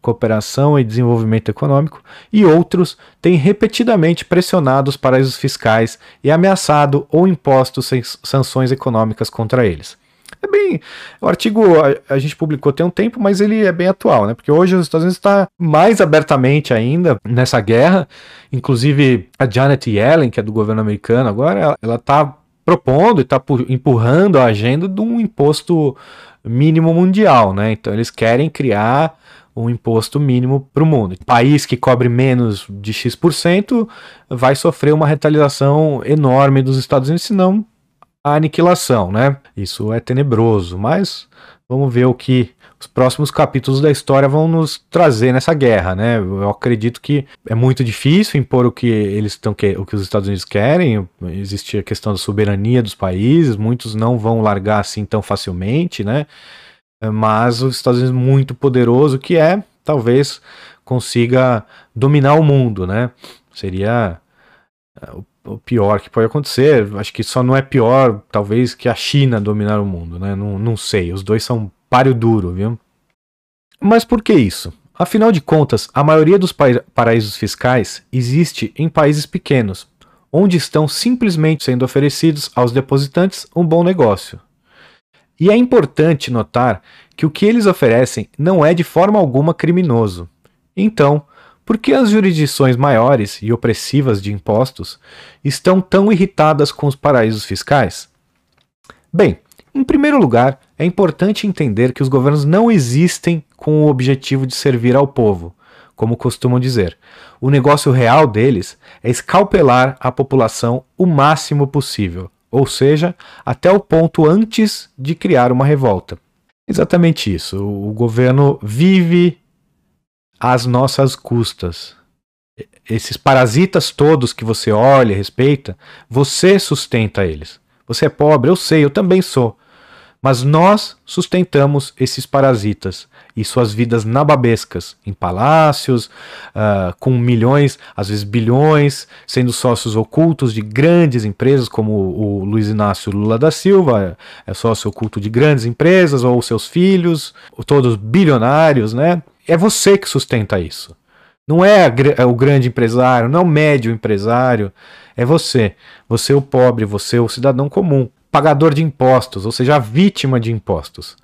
Cooperação e Desenvolvimento Econômico, e outros, têm repetidamente pressionado os paraísos fiscais e ameaçado ou imposto sanções econômicas contra eles. É bem. O artigo a, gente publicou tem um tempo, mas ele é bem atual, né? Porque hoje os Estados Unidos está mais abertamente ainda nessa guerra. Inclusive, a Janet Yellen, que é do governo americano agora, ela está propondo e está empurrando a agenda de um imposto mínimo mundial, né? Então eles querem criar um imposto mínimo para o mundo. País que cobre menos de X% vai sofrer uma retaliação enorme dos Estados Unidos, senão a aniquilação, né? Isso é tenebroso, mas vamos ver o que os próximos capítulos da história vão nos trazer nessa guerra, né? Eu acredito que é muito difícil impor o que eles estão que, o que os Estados Unidos querem. Existe a questão da soberania dos países, muitos não vão largar assim tão facilmente, né? Mas os Estados Unidos muito poderoso que é, talvez consiga dominar o mundo, né? Seria é, o pior que pode acontecer. Acho que só não é pior, talvez, que a China dominar o mundo, né? Não, não sei. Os dois são páreo duro, viu? Mas por que isso? Afinal de contas, a maioria dos paraísos fiscais existe em países pequenos, onde estão simplesmente sendo oferecidos aos depositantes um bom negócio. E é importante notar que o que eles oferecem não é de forma alguma criminoso. Então, por que as jurisdições maiores e opressivas de impostos estão tão irritadas com os paraísos fiscais? Bem, em primeiro lugar, é importante entender que os governos não existem com o objetivo de servir ao povo, como costumam dizer. O negócio real deles é escalpelar a população o máximo possível, ou seja, até o ponto antes de criar uma revolta. Exatamente isso. O governo vive às nossas custas. Esses parasitas todos que você olha e respeita, você sustenta eles. Você é pobre, eu sei, eu também sou. Mas nós sustentamos esses parasitas e suas vidas nababescas em palácios, uh, com milhões, às vezes bilhões, sendo sócios ocultos de grandes empresas, como o Luiz Inácio Lula da Silva, é sócio oculto de grandes empresas, ou seus filhos, todos bilionários, né? É você que sustenta isso. Não é, é o grande empresário, não é o médio empresário, é você. Você é o pobre, você é o cidadão comum pagador de impostos, ou seja, a vítima de impostos.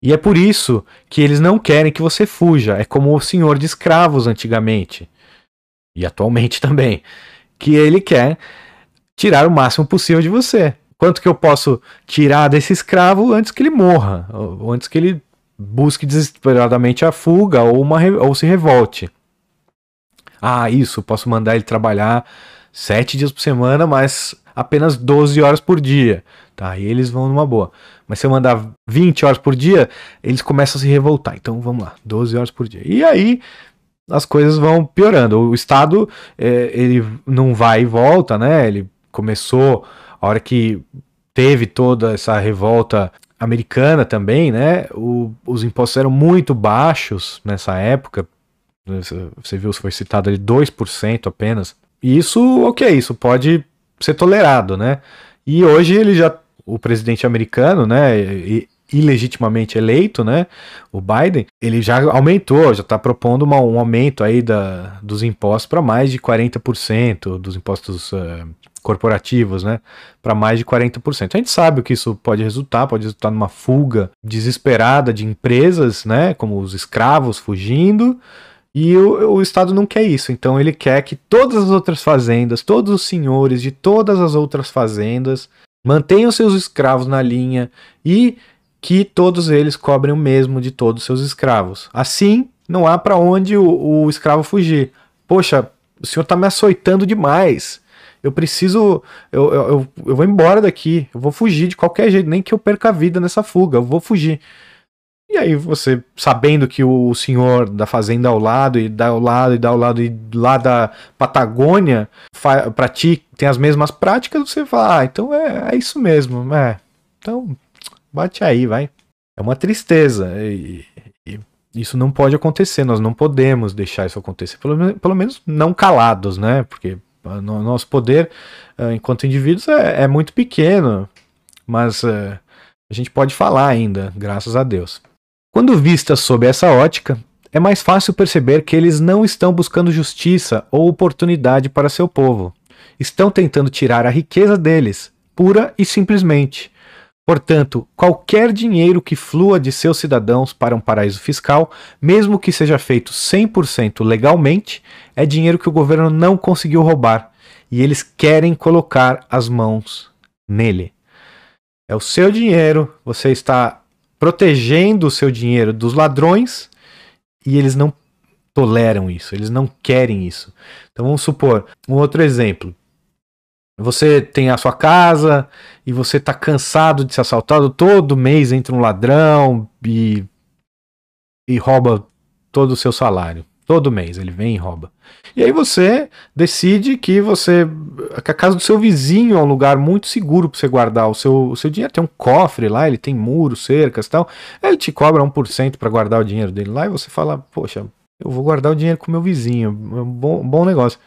E é por isso que eles não querem que você fuja. É como o senhor de escravos antigamente. E atualmente também. Que ele quer tirar o máximo possível de você. Quanto que eu posso tirar desse escravo antes que ele morra? Ou antes que ele busque desesperadamente a fuga ou, uma, ou se revolte. Ah, isso, posso mandar ele trabalhar sete dias por semana, mas apenas 12 horas por dia. Tá, aí eles vão numa boa. Mas se eu mandar 20 horas por dia, eles começam a se revoltar. Então vamos lá, 12 horas por dia. E aí as coisas vão piorando. O Estado, é, ele não vai e volta, né? Ele começou a hora que teve toda essa revolta americana também, né? O, os impostos eram muito baixos nessa época. Você viu, foi citado ali 2% apenas. E isso, o que é isso? Pode ser tolerado, né? E hoje ele já, o presidente americano, né, ilegitimamente eleito, né, o Biden, ele já aumentou, já está propondo uma, um aumento aí da, dos impostos para mais de 40%, dos impostos uh, corporativos, né, para mais de 40%. A gente sabe o que isso pode resultar, pode resultar numa fuga desesperada de empresas, né, como os escravos fugindo, e o, o, Estado não quer isso, então ele quer que todas as outras fazendas, todos os senhores de todas as outras fazendas mantenham seus escravos na linha e que todos eles cobrem o mesmo de todos os seus escravos. Assim, não há para onde o, o, escravo fugir. Poxa, o senhor está me açoitando demais. Eu preciso. Eu, eu, eu vou embora daqui. Eu vou fugir de qualquer jeito, nem que eu perca a vida nessa fuga. Eu vou fugir. E aí você, sabendo que o senhor da fazenda ao lado, e dá ao lado, e dá ao lado, e lá da Patagônia, para ti tem as mesmas práticas, você fala, ah, então é, é isso mesmo, é. Então, bate aí, vai. É uma tristeza. E, e isso não pode acontecer, nós não podemos deixar isso acontecer. Pelo, pelo menos não calados, né? Porque nosso poder, eh, enquanto indivíduos, é, é muito pequeno. Mas é, a gente pode falar ainda, graças a Deus. Quando vista sob essa ótica, é mais fácil perceber que eles não estão buscando justiça ou oportunidade para seu povo. Estão tentando tirar a riqueza deles, pura e simplesmente. Portanto, qualquer dinheiro que flua de seus cidadãos para um paraíso fiscal, mesmo que seja feito 100% legalmente, é dinheiro que o governo não conseguiu roubar e eles querem colocar as mãos nele. É o seu dinheiro, você está protegendo o seu dinheiro dos ladrões e eles não toleram isso, eles não querem isso. Então vamos supor, um outro exemplo. Você tem a sua casa e você está cansado de ser assaltado, todo mês entra um ladrão e, e rouba todo o seu salário. Todo mês ele vem e rouba. E aí você decide que você. que a casa do seu vizinho é um lugar muito seguro para você guardar o seu, o seu dinheiro. Tem um cofre lá, ele tem muros, cercas e tal. Aí ele te cobra 1% para guardar o dinheiro dele lá e você fala, poxa, eu vou guardar o dinheiro com meu vizinho. É bom, bom negócio.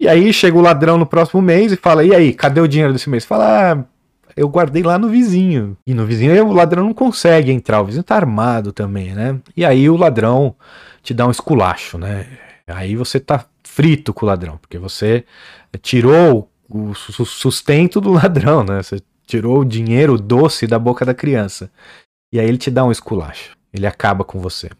E aí chega o ladrão no próximo mês e fala: E aí, cadê o dinheiro desse mês? Fala: ah, eu guardei lá no vizinho. E no vizinho o ladrão não consegue entrar, o vizinho tá armado também, né? E aí o ladrão te dá um esculacho, né? Aí você tá frito com o ladrão, porque você tirou o sustento do ladrão, né? Você tirou o dinheiro doce da boca da criança. E aí ele te dá um esculacho. Ele acaba com você.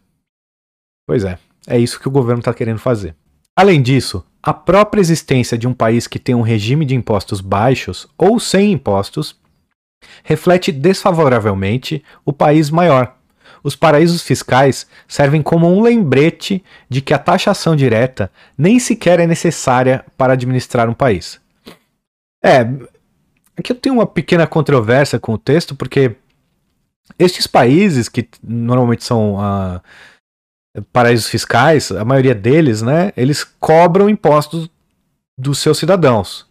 Pois é, é isso que o governo está querendo fazer. Além disso, a própria existência de um país que tem um regime de impostos baixos ou sem impostos reflete desfavoravelmente o país maior. Os paraísos fiscais servem como um lembrete de que a taxação direta nem sequer é necessária para administrar um país. É, aqui eu tenho uma pequena controvérsia com o texto, porque estes países, que normalmente são uh, paraísos fiscais, a maioria deles, né, eles cobram impostos dos seus cidadãos.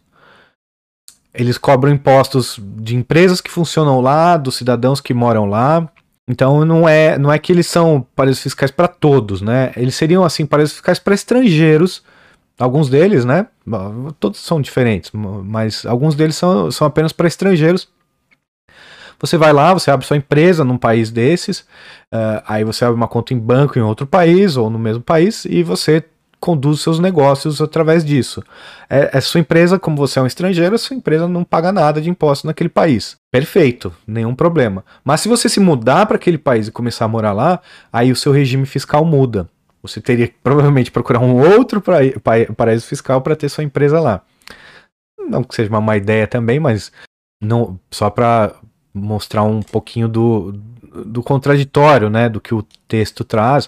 Eles cobram impostos de empresas que funcionam lá, dos cidadãos que moram lá. Então não é, não é que eles são paraísos fiscais para todos, né? Eles seriam assim paraísos fiscais para estrangeiros. Alguns deles, né? Todos são diferentes, mas alguns deles são, são apenas para estrangeiros. Você vai lá, você abre sua empresa num país desses, uh, aí você abre uma conta em banco em outro país ou no mesmo país e você conduz seus negócios através disso. É, é sua empresa, como você é um estrangeiro, sua empresa não paga nada de imposto naquele país. Perfeito, nenhum problema. Mas se você se mudar para aquele país e começar a morar lá, aí o seu regime fiscal muda. Você teria que provavelmente procurar um outro paraíso fiscal para ter sua empresa lá. Não que seja uma má ideia também, mas não só para mostrar um pouquinho do, do contraditório, né, do que o texto traz.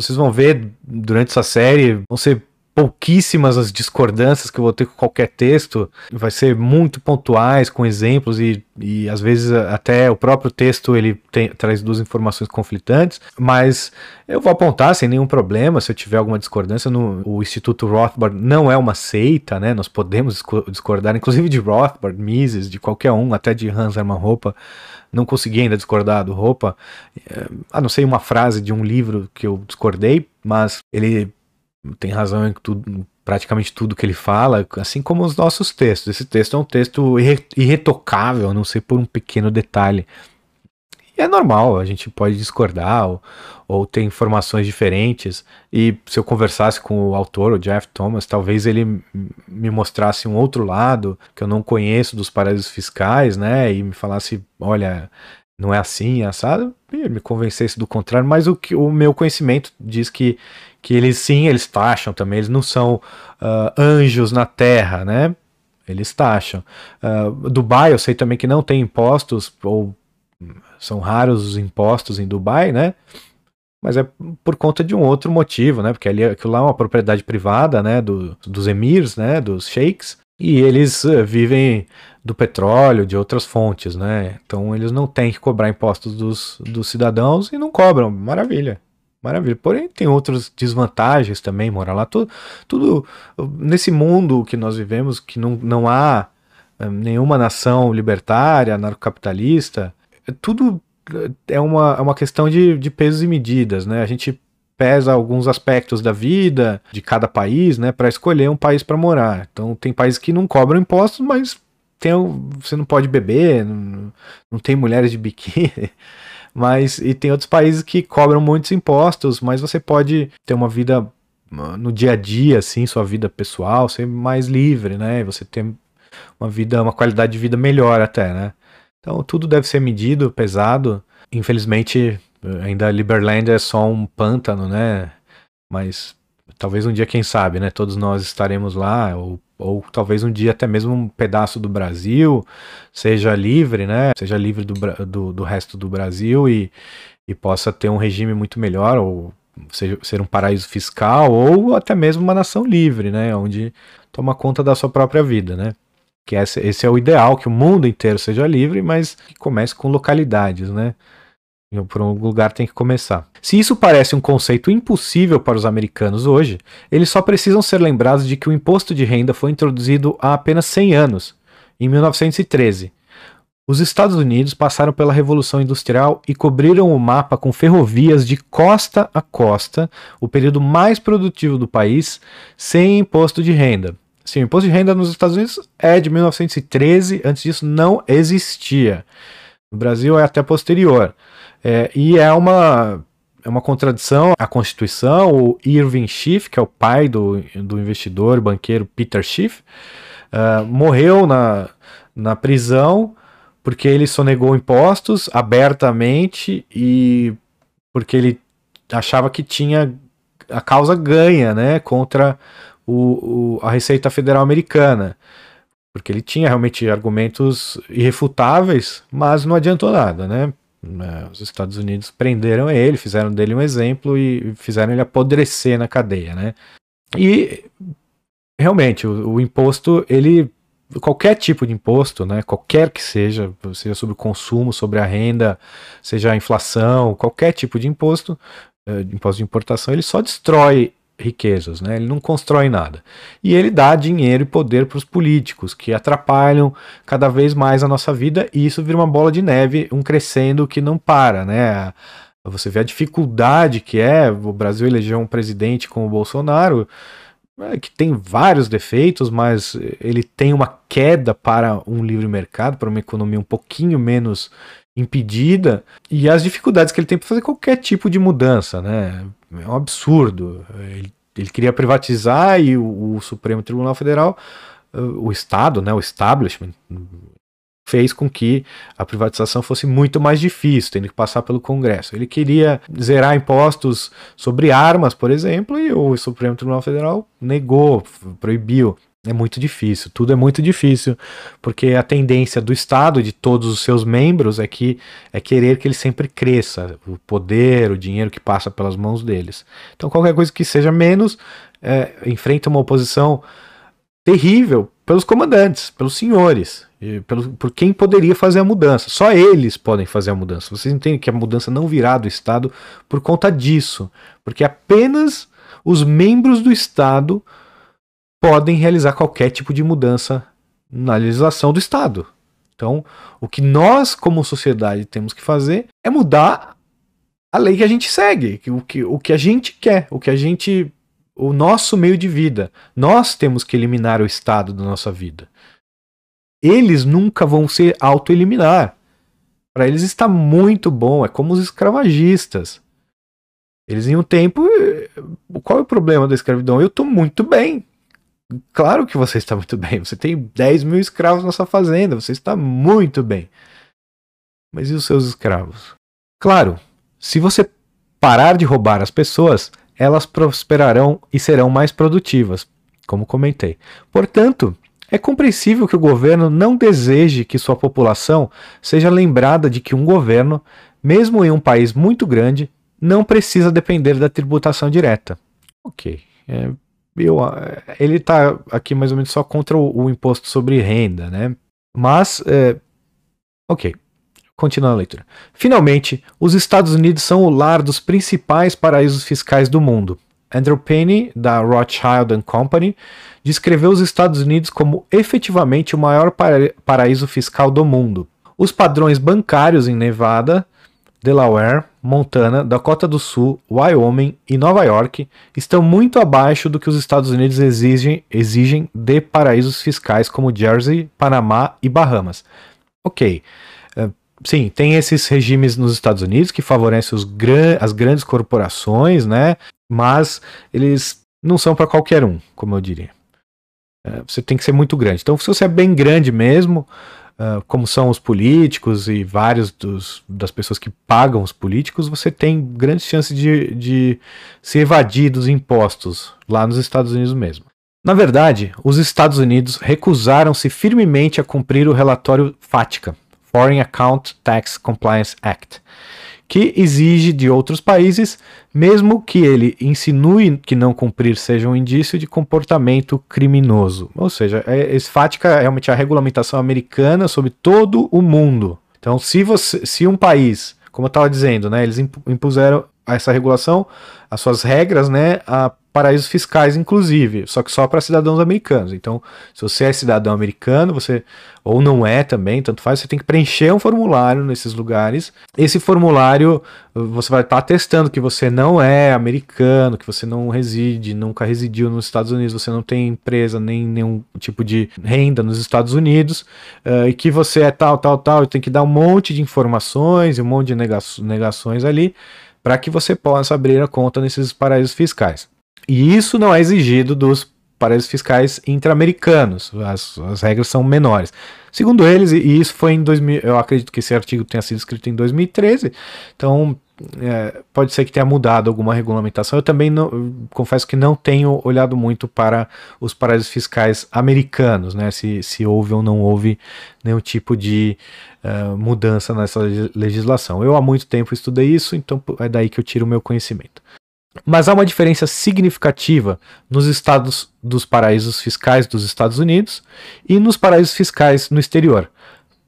Vocês vão ver durante essa série, vão ser pouquíssimas as discordâncias que eu vou ter com qualquer texto, vai ser muito pontuais, com exemplos e, e às vezes até o próprio texto ele tem, traz duas informações conflitantes, mas eu vou apontar sem nenhum problema se eu tiver alguma discordância. No, o Instituto Rothbard não é uma seita, né? Nós podemos discordar, inclusive de Rothbard, Mises, de qualquer um, até de Hans Hermann Hoppe não consegui ainda discordar do Roupa, eh, a não ser uma frase de um livro que eu discordei, mas ele tem razão em tudo, praticamente tudo que ele fala, assim como os nossos textos. Esse texto é um texto irretocável, a não sei por um pequeno detalhe. E é normal, a gente pode discordar ou, ou ter informações diferentes. E se eu conversasse com o autor, o Jeff Thomas, talvez ele me mostrasse um outro lado que eu não conheço dos paraísos fiscais, né? E me falasse, olha, não é assim, é assado, e me convencesse do contrário. Mas o, que, o meu conhecimento diz que, que eles sim, eles taxam também, eles não são uh, anjos na terra, né? Eles taxam. Uh, Dubai, eu sei também que não tem impostos, ou são raros os impostos em Dubai, né? Mas é por conta de um outro motivo, né? Porque ali aquilo lá é uma propriedade privada, né? Do, dos emirs, né? Dos sheiks. E eles uh, vivem do petróleo, de outras fontes, né? Então eles não têm que cobrar impostos dos, dos cidadãos e não cobram. Maravilha. Maravilha. Porém, tem outras desvantagens também, morar lá. Tudo, tudo nesse mundo que nós vivemos, que não, não há eh, nenhuma nação libertária, anarcocapitalista, tudo é uma, é uma questão de, de pesos e medidas, né? A gente pesa alguns aspectos da vida de cada país, né, para escolher um país para morar. Então tem países que não cobram impostos, mas tem, você não pode beber, não, não tem mulheres de biquíni, mas e tem outros países que cobram muitos impostos, mas você pode ter uma vida no dia a dia, assim, sua vida pessoal, ser mais livre, né? Você ter uma vida, uma qualidade de vida melhor até, né? Então tudo deve ser medido, pesado. Infelizmente, ainda Liberland é só um pântano, né? Mas talvez um dia, quem sabe, né? Todos nós estaremos lá, ou, ou talvez um dia até mesmo um pedaço do Brasil seja livre, né? Seja livre do, do, do resto do Brasil e, e possa ter um regime muito melhor, ou seja, ser um paraíso fiscal, ou até mesmo uma nação livre, né? Onde toma conta da sua própria vida, né? que esse, esse é o ideal, que o mundo inteiro seja livre, mas que comece com localidades, né? Por um lugar tem que começar. Se isso parece um conceito impossível para os americanos hoje, eles só precisam ser lembrados de que o imposto de renda foi introduzido há apenas 100 anos, em 1913. Os Estados Unidos passaram pela Revolução Industrial e cobriram o mapa com ferrovias de costa a costa, o período mais produtivo do país, sem imposto de renda. Sim, o imposto de renda nos Estados Unidos é de 1913, antes disso não existia. No Brasil é até posterior. É, e é uma, é uma contradição à Constituição. O Irving Schiff, que é o pai do, do investidor banqueiro Peter Schiff, uh, morreu na, na prisão porque ele sonegou impostos abertamente e porque ele achava que tinha a causa ganha, né, contra o, o, a Receita Federal Americana, porque ele tinha realmente argumentos irrefutáveis, mas não adiantou nada, né? É, os Estados Unidos prenderam ele, fizeram dele um exemplo e fizeram ele apodrecer na cadeia, né? E realmente o, o imposto ele qualquer tipo de imposto, né, qualquer que seja, seja sobre o consumo, sobre a renda, seja a inflação, qualquer tipo de imposto, eh, imposto de importação, ele só destrói riquezas, né? ele não constrói nada. E ele dá dinheiro e poder para os políticos, que atrapalham cada vez mais a nossa vida, e isso vira uma bola de neve, um crescendo que não para. Né? Você vê a dificuldade que é o Brasil eleger um presidente como o Bolsonaro, é, que tem vários defeitos, mas ele tem uma queda para um livre mercado, para uma economia um pouquinho menos impedida, e as dificuldades que ele tem para fazer qualquer tipo de mudança, né? É um absurdo. Ele, ele queria privatizar e o, o Supremo Tribunal Federal, o Estado, né, o establishment, fez com que a privatização fosse muito mais difícil, tendo que passar pelo Congresso. Ele queria zerar impostos sobre armas, por exemplo, e o Supremo Tribunal Federal negou, proibiu. É muito difícil, tudo é muito difícil, porque a tendência do Estado, de todos os seus membros, é que é querer que ele sempre cresça, o poder, o dinheiro que passa pelas mãos deles. Então, qualquer coisa que seja menos, é, enfrenta uma oposição terrível pelos comandantes, pelos senhores, pelo, por quem poderia fazer a mudança. Só eles podem fazer a mudança. Vocês entendem que a mudança não virá do Estado por conta disso, porque apenas os membros do Estado podem realizar qualquer tipo de mudança na legislação do Estado. Então, o que nós, como sociedade, temos que fazer é mudar a lei que a gente segue, o que, o que a gente quer, o que a gente o nosso meio de vida. Nós temos que eliminar o Estado da nossa vida. Eles nunca vão se autoeliminar. Para eles está muito bom, é como os escravagistas. Eles em um tempo. Eh, qual é o problema da escravidão? Eu estou muito bem. Claro que você está muito bem. Você tem 10 mil escravos na sua fazenda. Você está muito bem. Mas e os seus escravos? Claro, se você parar de roubar as pessoas, elas prosperarão e serão mais produtivas, como comentei. Portanto, é compreensível que o governo não deseje que sua população seja lembrada de que um governo, mesmo em um país muito grande, não precisa depender da tributação direta. Ok. É, eu, ele está aqui mais ou menos só contra o, o imposto sobre renda, né? Mas, é, ok. Continuando a leitura. Finalmente, os Estados Unidos são o lar dos principais paraísos fiscais do mundo. Andrew Penny, da Rothschild Company, descreveu os Estados Unidos como efetivamente o maior para paraíso fiscal do mundo. Os padrões bancários em Nevada, Delaware, Montana, Dakota do Sul, Wyoming e Nova York estão muito abaixo do que os Estados Unidos exigem, exigem de paraísos fiscais como Jersey, Panamá e Bahamas. Ok, sim, tem esses regimes nos Estados Unidos que favorecem gran as grandes corporações, né? Mas eles não são para qualquer um, como eu diria. É, você tem que ser muito grande. Então, se você é bem grande mesmo, uh, como são os políticos e vários dos, das pessoas que pagam os políticos, você tem grandes chances de, de se evadir dos impostos lá nos Estados Unidos mesmo. Na verdade, os Estados Unidos recusaram-se firmemente a cumprir o relatório FATCA, Foreign Account Tax Compliance Act, que exige de outros países, mesmo que ele insinue que não cumprir seja um indício de comportamento criminoso. Ou seja, é, esse FATCA é realmente a regulamentação americana sobre todo o mundo. Então, se, você, se um país, como eu estava dizendo, né, eles impuseram essa regulação, as suas regras, né, a paraísos fiscais, inclusive, só que só para cidadãos americanos. Então, se você é cidadão americano, você ou não é também, tanto faz, você tem que preencher um formulário nesses lugares. Esse formulário você vai estar tá atestando que você não é americano, que você não reside, nunca residiu nos Estados Unidos, você não tem empresa nem nenhum tipo de renda nos Estados Unidos, uh, e que você é tal, tal, tal, e tem que dar um monte de informações e um monte de negações ali para que você possa abrir a conta nesses paraísos fiscais. E isso não é exigido dos paraísos fiscais intra-americanos. As, as, regras são menores. Segundo eles, e isso foi em 2000, eu acredito que esse artigo tenha sido escrito em 2013, então é, pode ser que tenha mudado alguma regulamentação. Eu também não, confesso que não tenho olhado muito para os paraísos fiscais americanos, né? Se, se houve ou não houve nenhum tipo de uh, mudança nessa legislação. Eu há muito tempo estudei isso, então é daí que eu tiro o meu conhecimento. Mas há uma diferença significativa nos estados dos paraísos fiscais dos Estados Unidos e nos paraísos fiscais no exterior.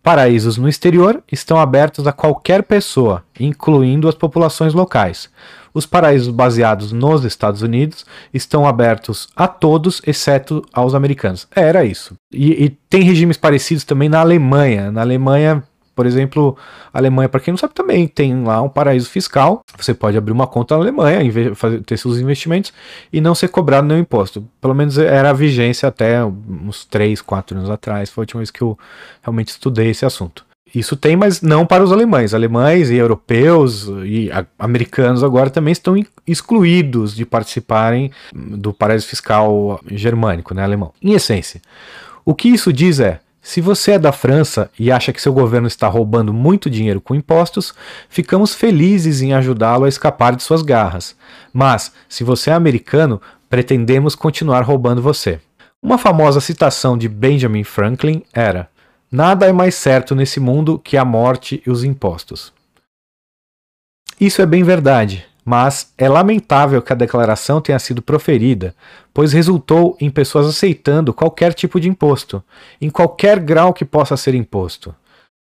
Paraísos no exterior estão abertos a qualquer pessoa, incluindo as populações locais. Os paraísos baseados nos Estados Unidos estão abertos a todos, exceto aos americanos. Era isso. E, e tem regimes parecidos também na Alemanha. Na Alemanha, por exemplo, a Alemanha, para quem não sabe, também tem lá um paraíso fiscal. Você pode abrir uma conta na Alemanha, fazer, ter seus investimentos e não ser cobrado nenhum imposto. Pelo menos era a vigência até uns 3, 4 anos atrás. Foi a última vez que eu realmente estudei esse assunto. Isso tem, mas não para os alemães. Alemães e europeus e americanos agora também estão excluídos de participarem do paraíso fiscal germânico, né, alemão. Em essência, o que isso diz é se você é da França e acha que seu governo está roubando muito dinheiro com impostos, ficamos felizes em ajudá-lo a escapar de suas garras. Mas, se você é americano, pretendemos continuar roubando você. Uma famosa citação de Benjamin Franklin era: Nada é mais certo nesse mundo que a morte e os impostos. Isso é bem verdade, mas é lamentável que a declaração tenha sido proferida, pois resultou em pessoas aceitando qualquer tipo de imposto, em qualquer grau que possa ser imposto.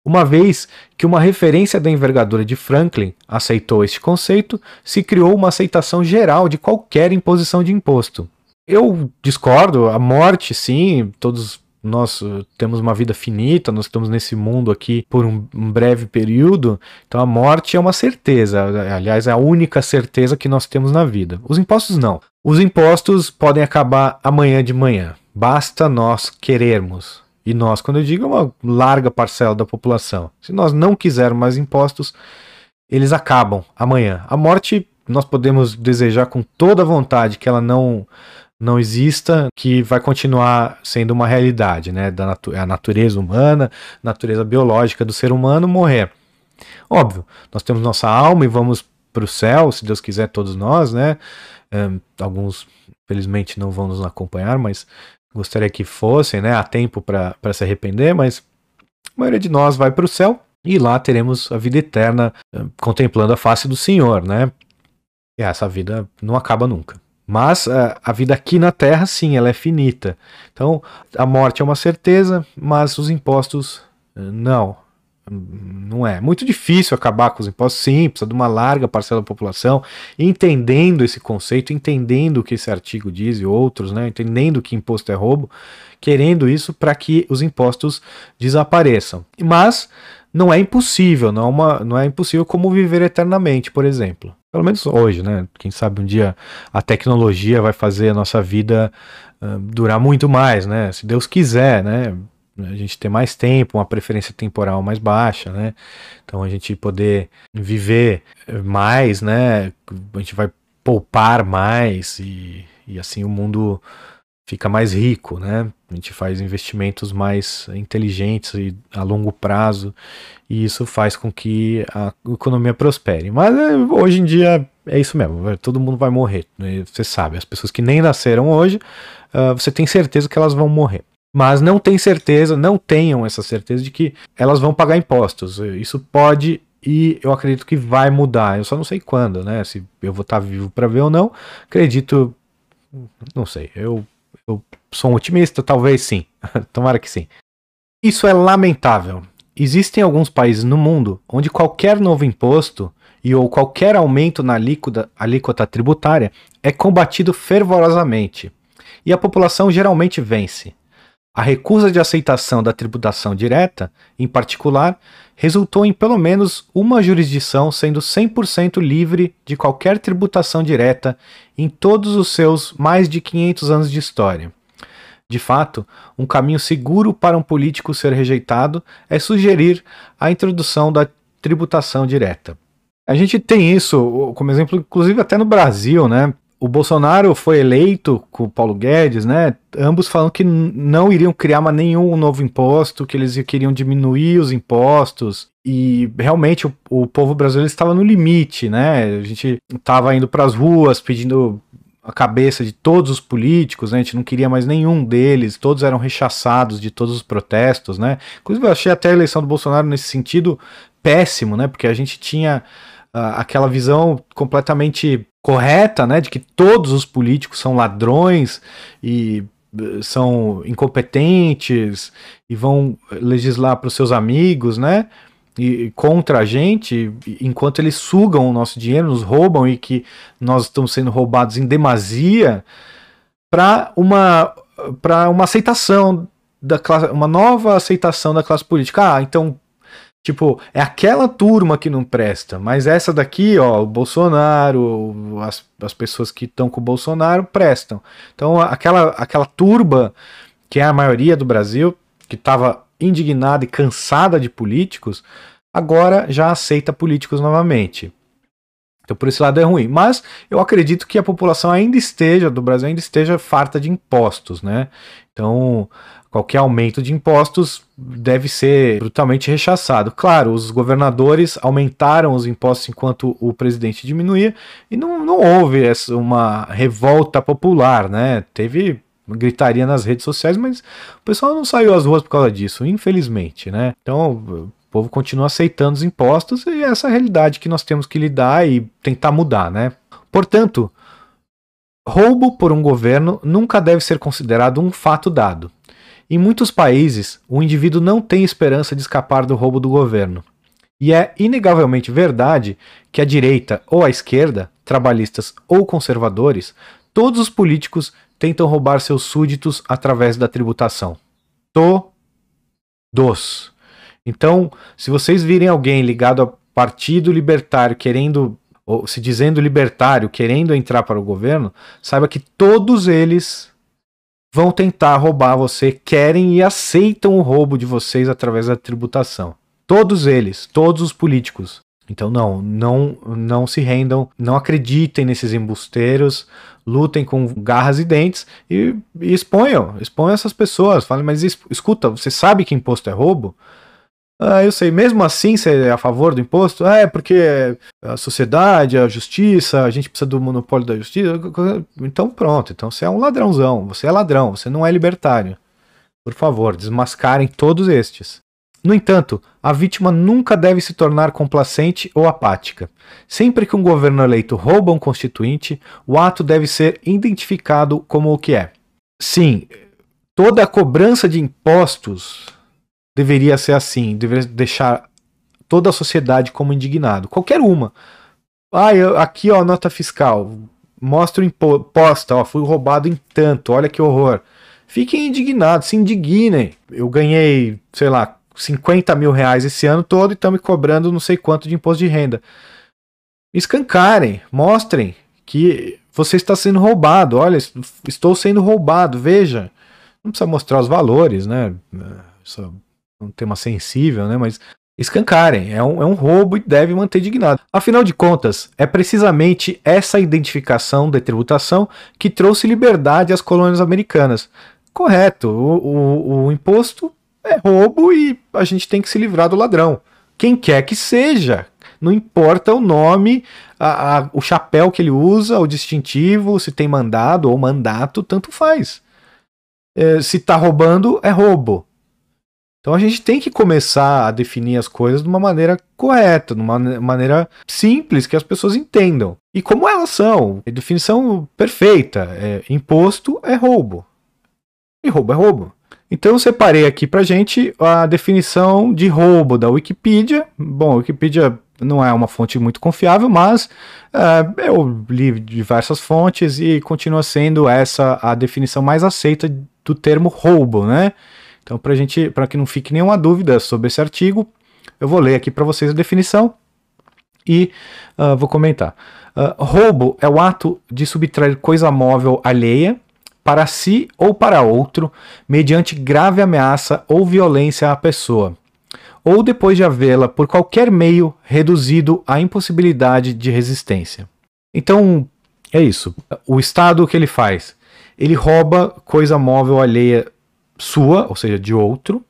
Uma vez que uma referência da envergadura de Franklin aceitou este conceito, se criou uma aceitação geral de qualquer imposição de imposto. Eu discordo, a morte, sim, todos nós eh, temos uma vida finita, nós estamos nesse mundo aqui por um, um, breve período, então a morte é uma certeza, aliás, é a única certeza que nós temos na vida. Os impostos não. Os impostos podem acabar amanhã de manhã, basta nós querermos. E nós, quando eu digo, é uma larga parcela da população. Se nós não quisermos mais impostos, eles acabam amanhã. A morte nós podemos desejar com toda vontade que ela não não exista, que vai continuar sendo uma realidade, né? Da natu a natureza humana, natureza biológica do ser humano morrer. Óbvio, nós temos nossa alma e vamos para o céu, se Deus quiser, todos nós, né? Um, alguns, felizmente, não vão nos acompanhar, mas gostaria que fossem, né? Há tempo para se arrepender, mas a maioria de nós vai para o céu e lá teremos a vida eterna contemplando a face do Senhor, né? E essa vida não acaba nunca. Mas a, é, a vida aqui na Terra, sim, ela é finita. Então, a morte é uma certeza, mas os impostos, é, não. Não é. Muito difícil acabar com os impostos, sim, precisa de uma larga parcela da população, entendendo esse conceito, entendendo o que esse artigo diz e outros, né, entendendo que imposto é roubo, querendo isso para que os impostos desapareçam. Mas não é impossível, não é, uma, não é impossível como viver eternamente, por exemplo. Pelo menos hoje, né? Quem sabe um dia a tecnologia vai fazer a nossa vida uh, durar muito mais, né? Se Deus quiser, né? A gente ter mais tempo, uma preferência temporal mais baixa, né? Então a gente poder viver mais, né? A gente vai poupar mais e, e assim o mundo fica mais rico, né? A gente faz investimentos mais inteligentes e a longo prazo e isso faz com que a economia prospere. Mas é, hoje em dia é isso mesmo, todo mundo vai morrer. Né? Você sabe, as pessoas que nem nasceram hoje, uh, você tem certeza que elas vão morrer. Mas não tem certeza, não tenham essa certeza de que elas vão pagar impostos. Isso pode e eu acredito que vai mudar. Eu só não sei quando, né? Se eu vou estar vivo para ver ou não. Acredito, não sei. Eu eu sou um otimista, talvez sim. Tomara que sim. Isso é lamentável. Existem alguns países no mundo onde qualquer novo imposto e ou qualquer aumento na alíquota, alíquota tributária é combatido fervorosamente. E a população geralmente vence. A recusa de aceitação da tributação direta, em particular, resultou em pelo menos uma jurisdição sendo 100% livre de qualquer tributação direta em todos os seus mais de 500 anos de história. De fato, um caminho seguro para um político ser rejeitado é sugerir a introdução da tributação direta. A gente tem isso como exemplo, inclusive até no Brasil, né? O Bolsonaro foi eleito com o Paulo Guedes, né? Ambos falando que não iriam criar mais nenhum novo imposto, que eles queriam diminuir os impostos. E realmente o, o povo brasileiro estava no limite, né? A gente estava indo para as ruas pedindo a cabeça de todos os políticos, né? A gente não queria mais nenhum deles, todos eram rechaçados de todos os protestos, né? Inclusive eu achei até a eleição do Bolsonaro nesse sentido péssimo, né? Porque a gente tinha uh, aquela visão completamente correta, né? De que todos os políticos são ladrões e uh, são incompetentes e vão legislar para os seus amigos, né? e contra a gente, enquanto eles sugam o nosso dinheiro, nos roubam e que nós estamos sendo roubados em demasia, para uma para uma aceitação da classe, uma nova aceitação da classe política. Ah, então, tipo, é aquela turma que não presta, mas essa daqui, ó, o Bolsonaro, as, as pessoas que estão com o Bolsonaro prestam. Então, aquela aquela turba que é a maioria do Brasil, que estava indignada e cansada de políticos, agora já aceita políticos novamente. Então por esse lado é ruim. Mas eu acredito que a população ainda esteja, do Brasil ainda esteja farta de impostos, né? Então qualquer aumento de impostos deve ser brutalmente rechaçado. Claro, os governadores aumentaram os impostos enquanto o presidente diminuía e não, não houve essa, uma revolta popular, né? Teve gritaria nas redes sociais, mas o pessoal não saiu às ruas por causa disso, infelizmente, né? Então, o povo continua aceitando os impostos e é essa realidade que nós temos que lidar e tentar mudar, né? Portanto, roubo por um governo nunca deve ser considerado um fato dado. Em muitos países, o indivíduo não tem esperança de escapar do roubo do governo. E é inegavelmente verdade que a direita ou a esquerda, trabalhistas ou conservadores, todos os políticos tentam roubar seus súditos através da tributação. Todos. Então, se vocês virem alguém ligado ao Partido Libertário querendo, ou se dizendo libertário, querendo entrar para o governo, saiba que todos eles vão tentar roubar você, querem e aceitam o roubo de vocês através da tributação. Todos eles, todos os políticos. Então não, não, não se rendam, não acreditem nesses embusteiros, lutem com garras e dentes e, e exponham, exponham essas pessoas. Falem, mas escuta, você sabe que imposto é roubo? Ah, eu sei, mesmo assim você é a favor do imposto? Ah, é porque a sociedade, a justiça, a gente precisa do monopólio da justiça. Então pronto, então você é um ladrãozão, você é ladrão, você não é libertário. Por favor, desmascarem todos estes. No entanto, a vítima nunca deve se tornar complacente ou apática. Sempre que um governo eleito rouba um constituinte, o ato deve ser identificado como o que é. Sim, toda a cobrança de impostos deveria ser assim, deveria deixar toda a sociedade como indignado, qualquer uma. Ah, eu, aqui ó, nota fiscal, mostra o imposto, ó, fui roubado em tanto, olha que horror. Fiquem indignados, se indignem. Eu ganhei, sei lá, 50 mil reais esse ano todo e estão me cobrando não sei quanto de imposto de renda. Escancarem, mostrem que você está sendo roubado. Olha, estou sendo roubado, veja. Não precisa mostrar os valores, né? Um tema sensível, né? Mas escancarem. É um, é um roubo e deve manter dignado. Afinal de contas, é precisamente essa identificação da tributação que trouxe liberdade às colônias americanas. Correto, o, o, o imposto é roubo e a gente tem que se livrar do ladrão. Quem quer que seja. Não importa o nome, a, a, o chapéu que ele usa, o distintivo, se tem mandado ou mandato, tanto faz. É, se está roubando, é roubo. Então a gente tem que começar a definir as coisas de uma maneira correta, de uma maneira simples, que as pessoas entendam. E como elas são. A definição perfeita. É, imposto é roubo. E roubo é roubo. Então eu separei aqui pra gente a definição de roubo da Wikipedia. Bom, a Wikipedia não é uma fonte muito confiável, mas é, eu li diversas fontes e continua sendo essa a definição mais aceita do termo roubo, né? Então, para gente, para que não fique nenhuma dúvida sobre esse artigo, eu vou ler aqui para vocês a definição e uh, vou comentar. Uh, roubo é o ato de subtrair coisa móvel alheia para si ou para outro, mediante grave ameaça ou violência à pessoa, ou depois de havê-la, por qualquer meio, reduzido à impossibilidade de resistência. Então, é isso. O Estado, o que ele faz? Ele rouba coisa móvel alheia sua, ou seja, de outro,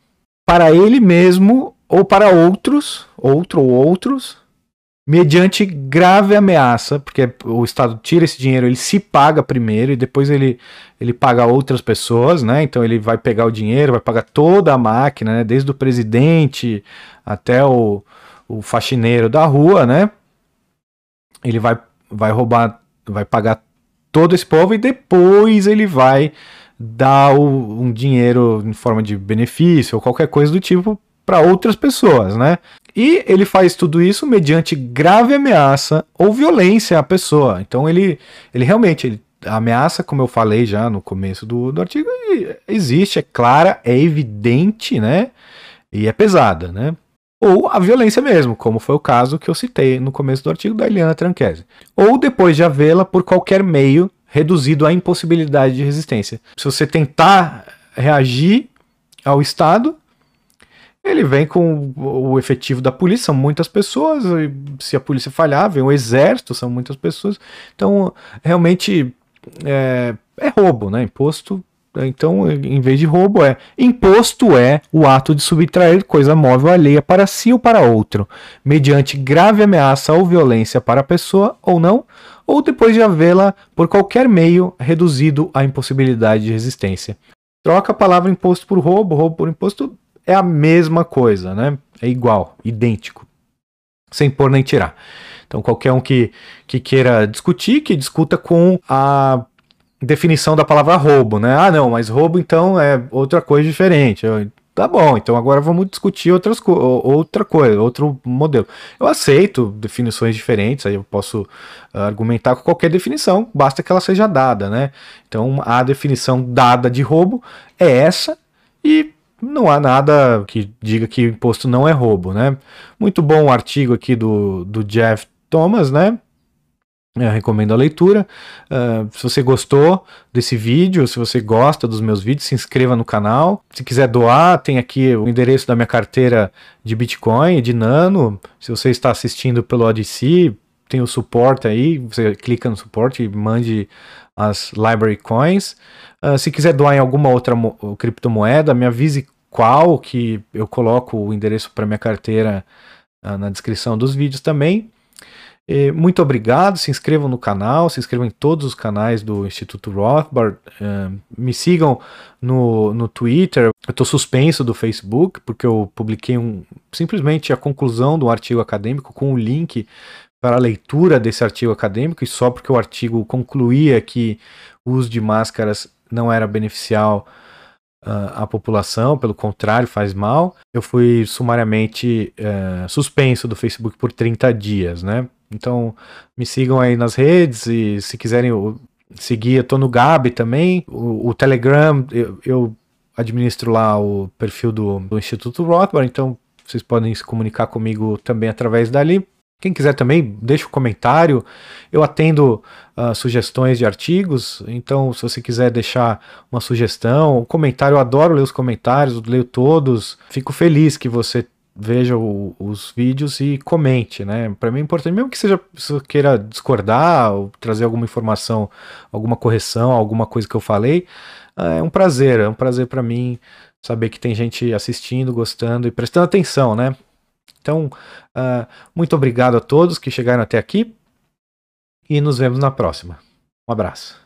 para ele mesmo ou para outros, outro ou outros, mediante grave ameaça, porque o Estado tira esse dinheiro, ele se paga primeiro e depois ele, ele paga outras pessoas, né? Então ele vai pegar o dinheiro, vai pagar toda a máquina, né? desde o presidente até o, o faxineiro da rua, né? Ele vai, vai roubar, vai pagar todo esse povo e depois ele vai dar o, um dinheiro em forma de benefício ou qualquer coisa do tipo para outras pessoas, né? E ele faz tudo isso mediante grave ameaça ou violência à pessoa. Então ele, ele realmente ele, a ameaça, como eu falei já no começo do, do artigo, existe, é clara, é evidente, né? E é pesada, né? Ou a violência mesmo, como foi o caso que eu citei no começo do artigo da Eliana Tranquese. Ou depois de havê-la por qualquer meio reduzido à impossibilidade de resistência. Se você tentar reagir ao Estado, ele vem com o efetivo da polícia, são muitas pessoas, se a polícia falhar, vem o exército, são muitas pessoas. Então, realmente é, é roubo, né? Imposto. Então, em vez de roubo, é imposto é o ato de subtrair coisa móvel alheia para si ou para outro, mediante grave ameaça ou violência para a pessoa ou não, ou depois de havê-la por qualquer meio reduzido à impossibilidade de resistência. Troca a palavra imposto por roubo, roubo por imposto, é a mesma coisa, né? É igual, idêntico, sem pôr nem tirar. Então, qualquer um que, que queira discutir, que discuta com a definição da palavra roubo, né? Ah, não, mas roubo então é outra coisa diferente. Tá bom, então agora vamos discutir outras co outra coisa, outro modelo. Eu aceito definições diferentes, aí eu posso argumentar com qualquer definição, basta que ela seja dada, né? Então, a definição dada de roubo é essa e não há nada que diga que imposto não é roubo, né? Muito bom o artigo aqui do, do Jeff Thomas, né? Eu recomendo a leitura. Uh, se você gostou desse vídeo, se você gosta dos meus vídeos, se inscreva no canal. Se quiser doar, tem aqui o endereço da minha carteira de Bitcoin, de Nano. Se você está assistindo pelo Odyssey, tem o suporte aí. Você clica no suporte e mande as Library Coins. Uh, se quiser doar em alguma outra criptomoeda, me avise qual, que eu coloco o endereço para minha carteira uh, na descrição dos vídeos também. Muito obrigado, se inscrevam no canal, se inscrevam em todos os canais do Instituto Rothbard, uh, me sigam no, no Twitter, eu estou suspenso do Facebook, porque eu publiquei um, simplesmente a conclusão do artigo acadêmico com o link para a leitura desse artigo acadêmico, e só porque o artigo concluía que o uso de máscaras não era beneficial uh, à população, pelo contrário, faz mal. Eu fui sumariamente uh, suspenso do Facebook por 30 dias, né? Então me sigam aí nas redes e se quiserem seguir, eu tô no Gab também. O, o Telegram, eu, eu, administro lá o perfil do, do Instituto Rothbard, então vocês podem se comunicar comigo também através dali. Quem quiser também, deixa um comentário. Eu atendo uh, sugestões de artigos, então se você quiser deixar uma sugestão, um comentário, eu adoro ler os comentários, leio todos. Fico feliz que você veja o, os vídeos e comente, né? Para mim é importante, mesmo que seja se você queira discordar ou trazer alguma informação, alguma correção, alguma coisa que eu falei, uh, é um prazer, é um prazer para mim saber que tem gente assistindo, gostando e prestando atenção, né? Então, uh, muito obrigado a todos que chegaram até aqui e nos vemos na próxima. Um abraço.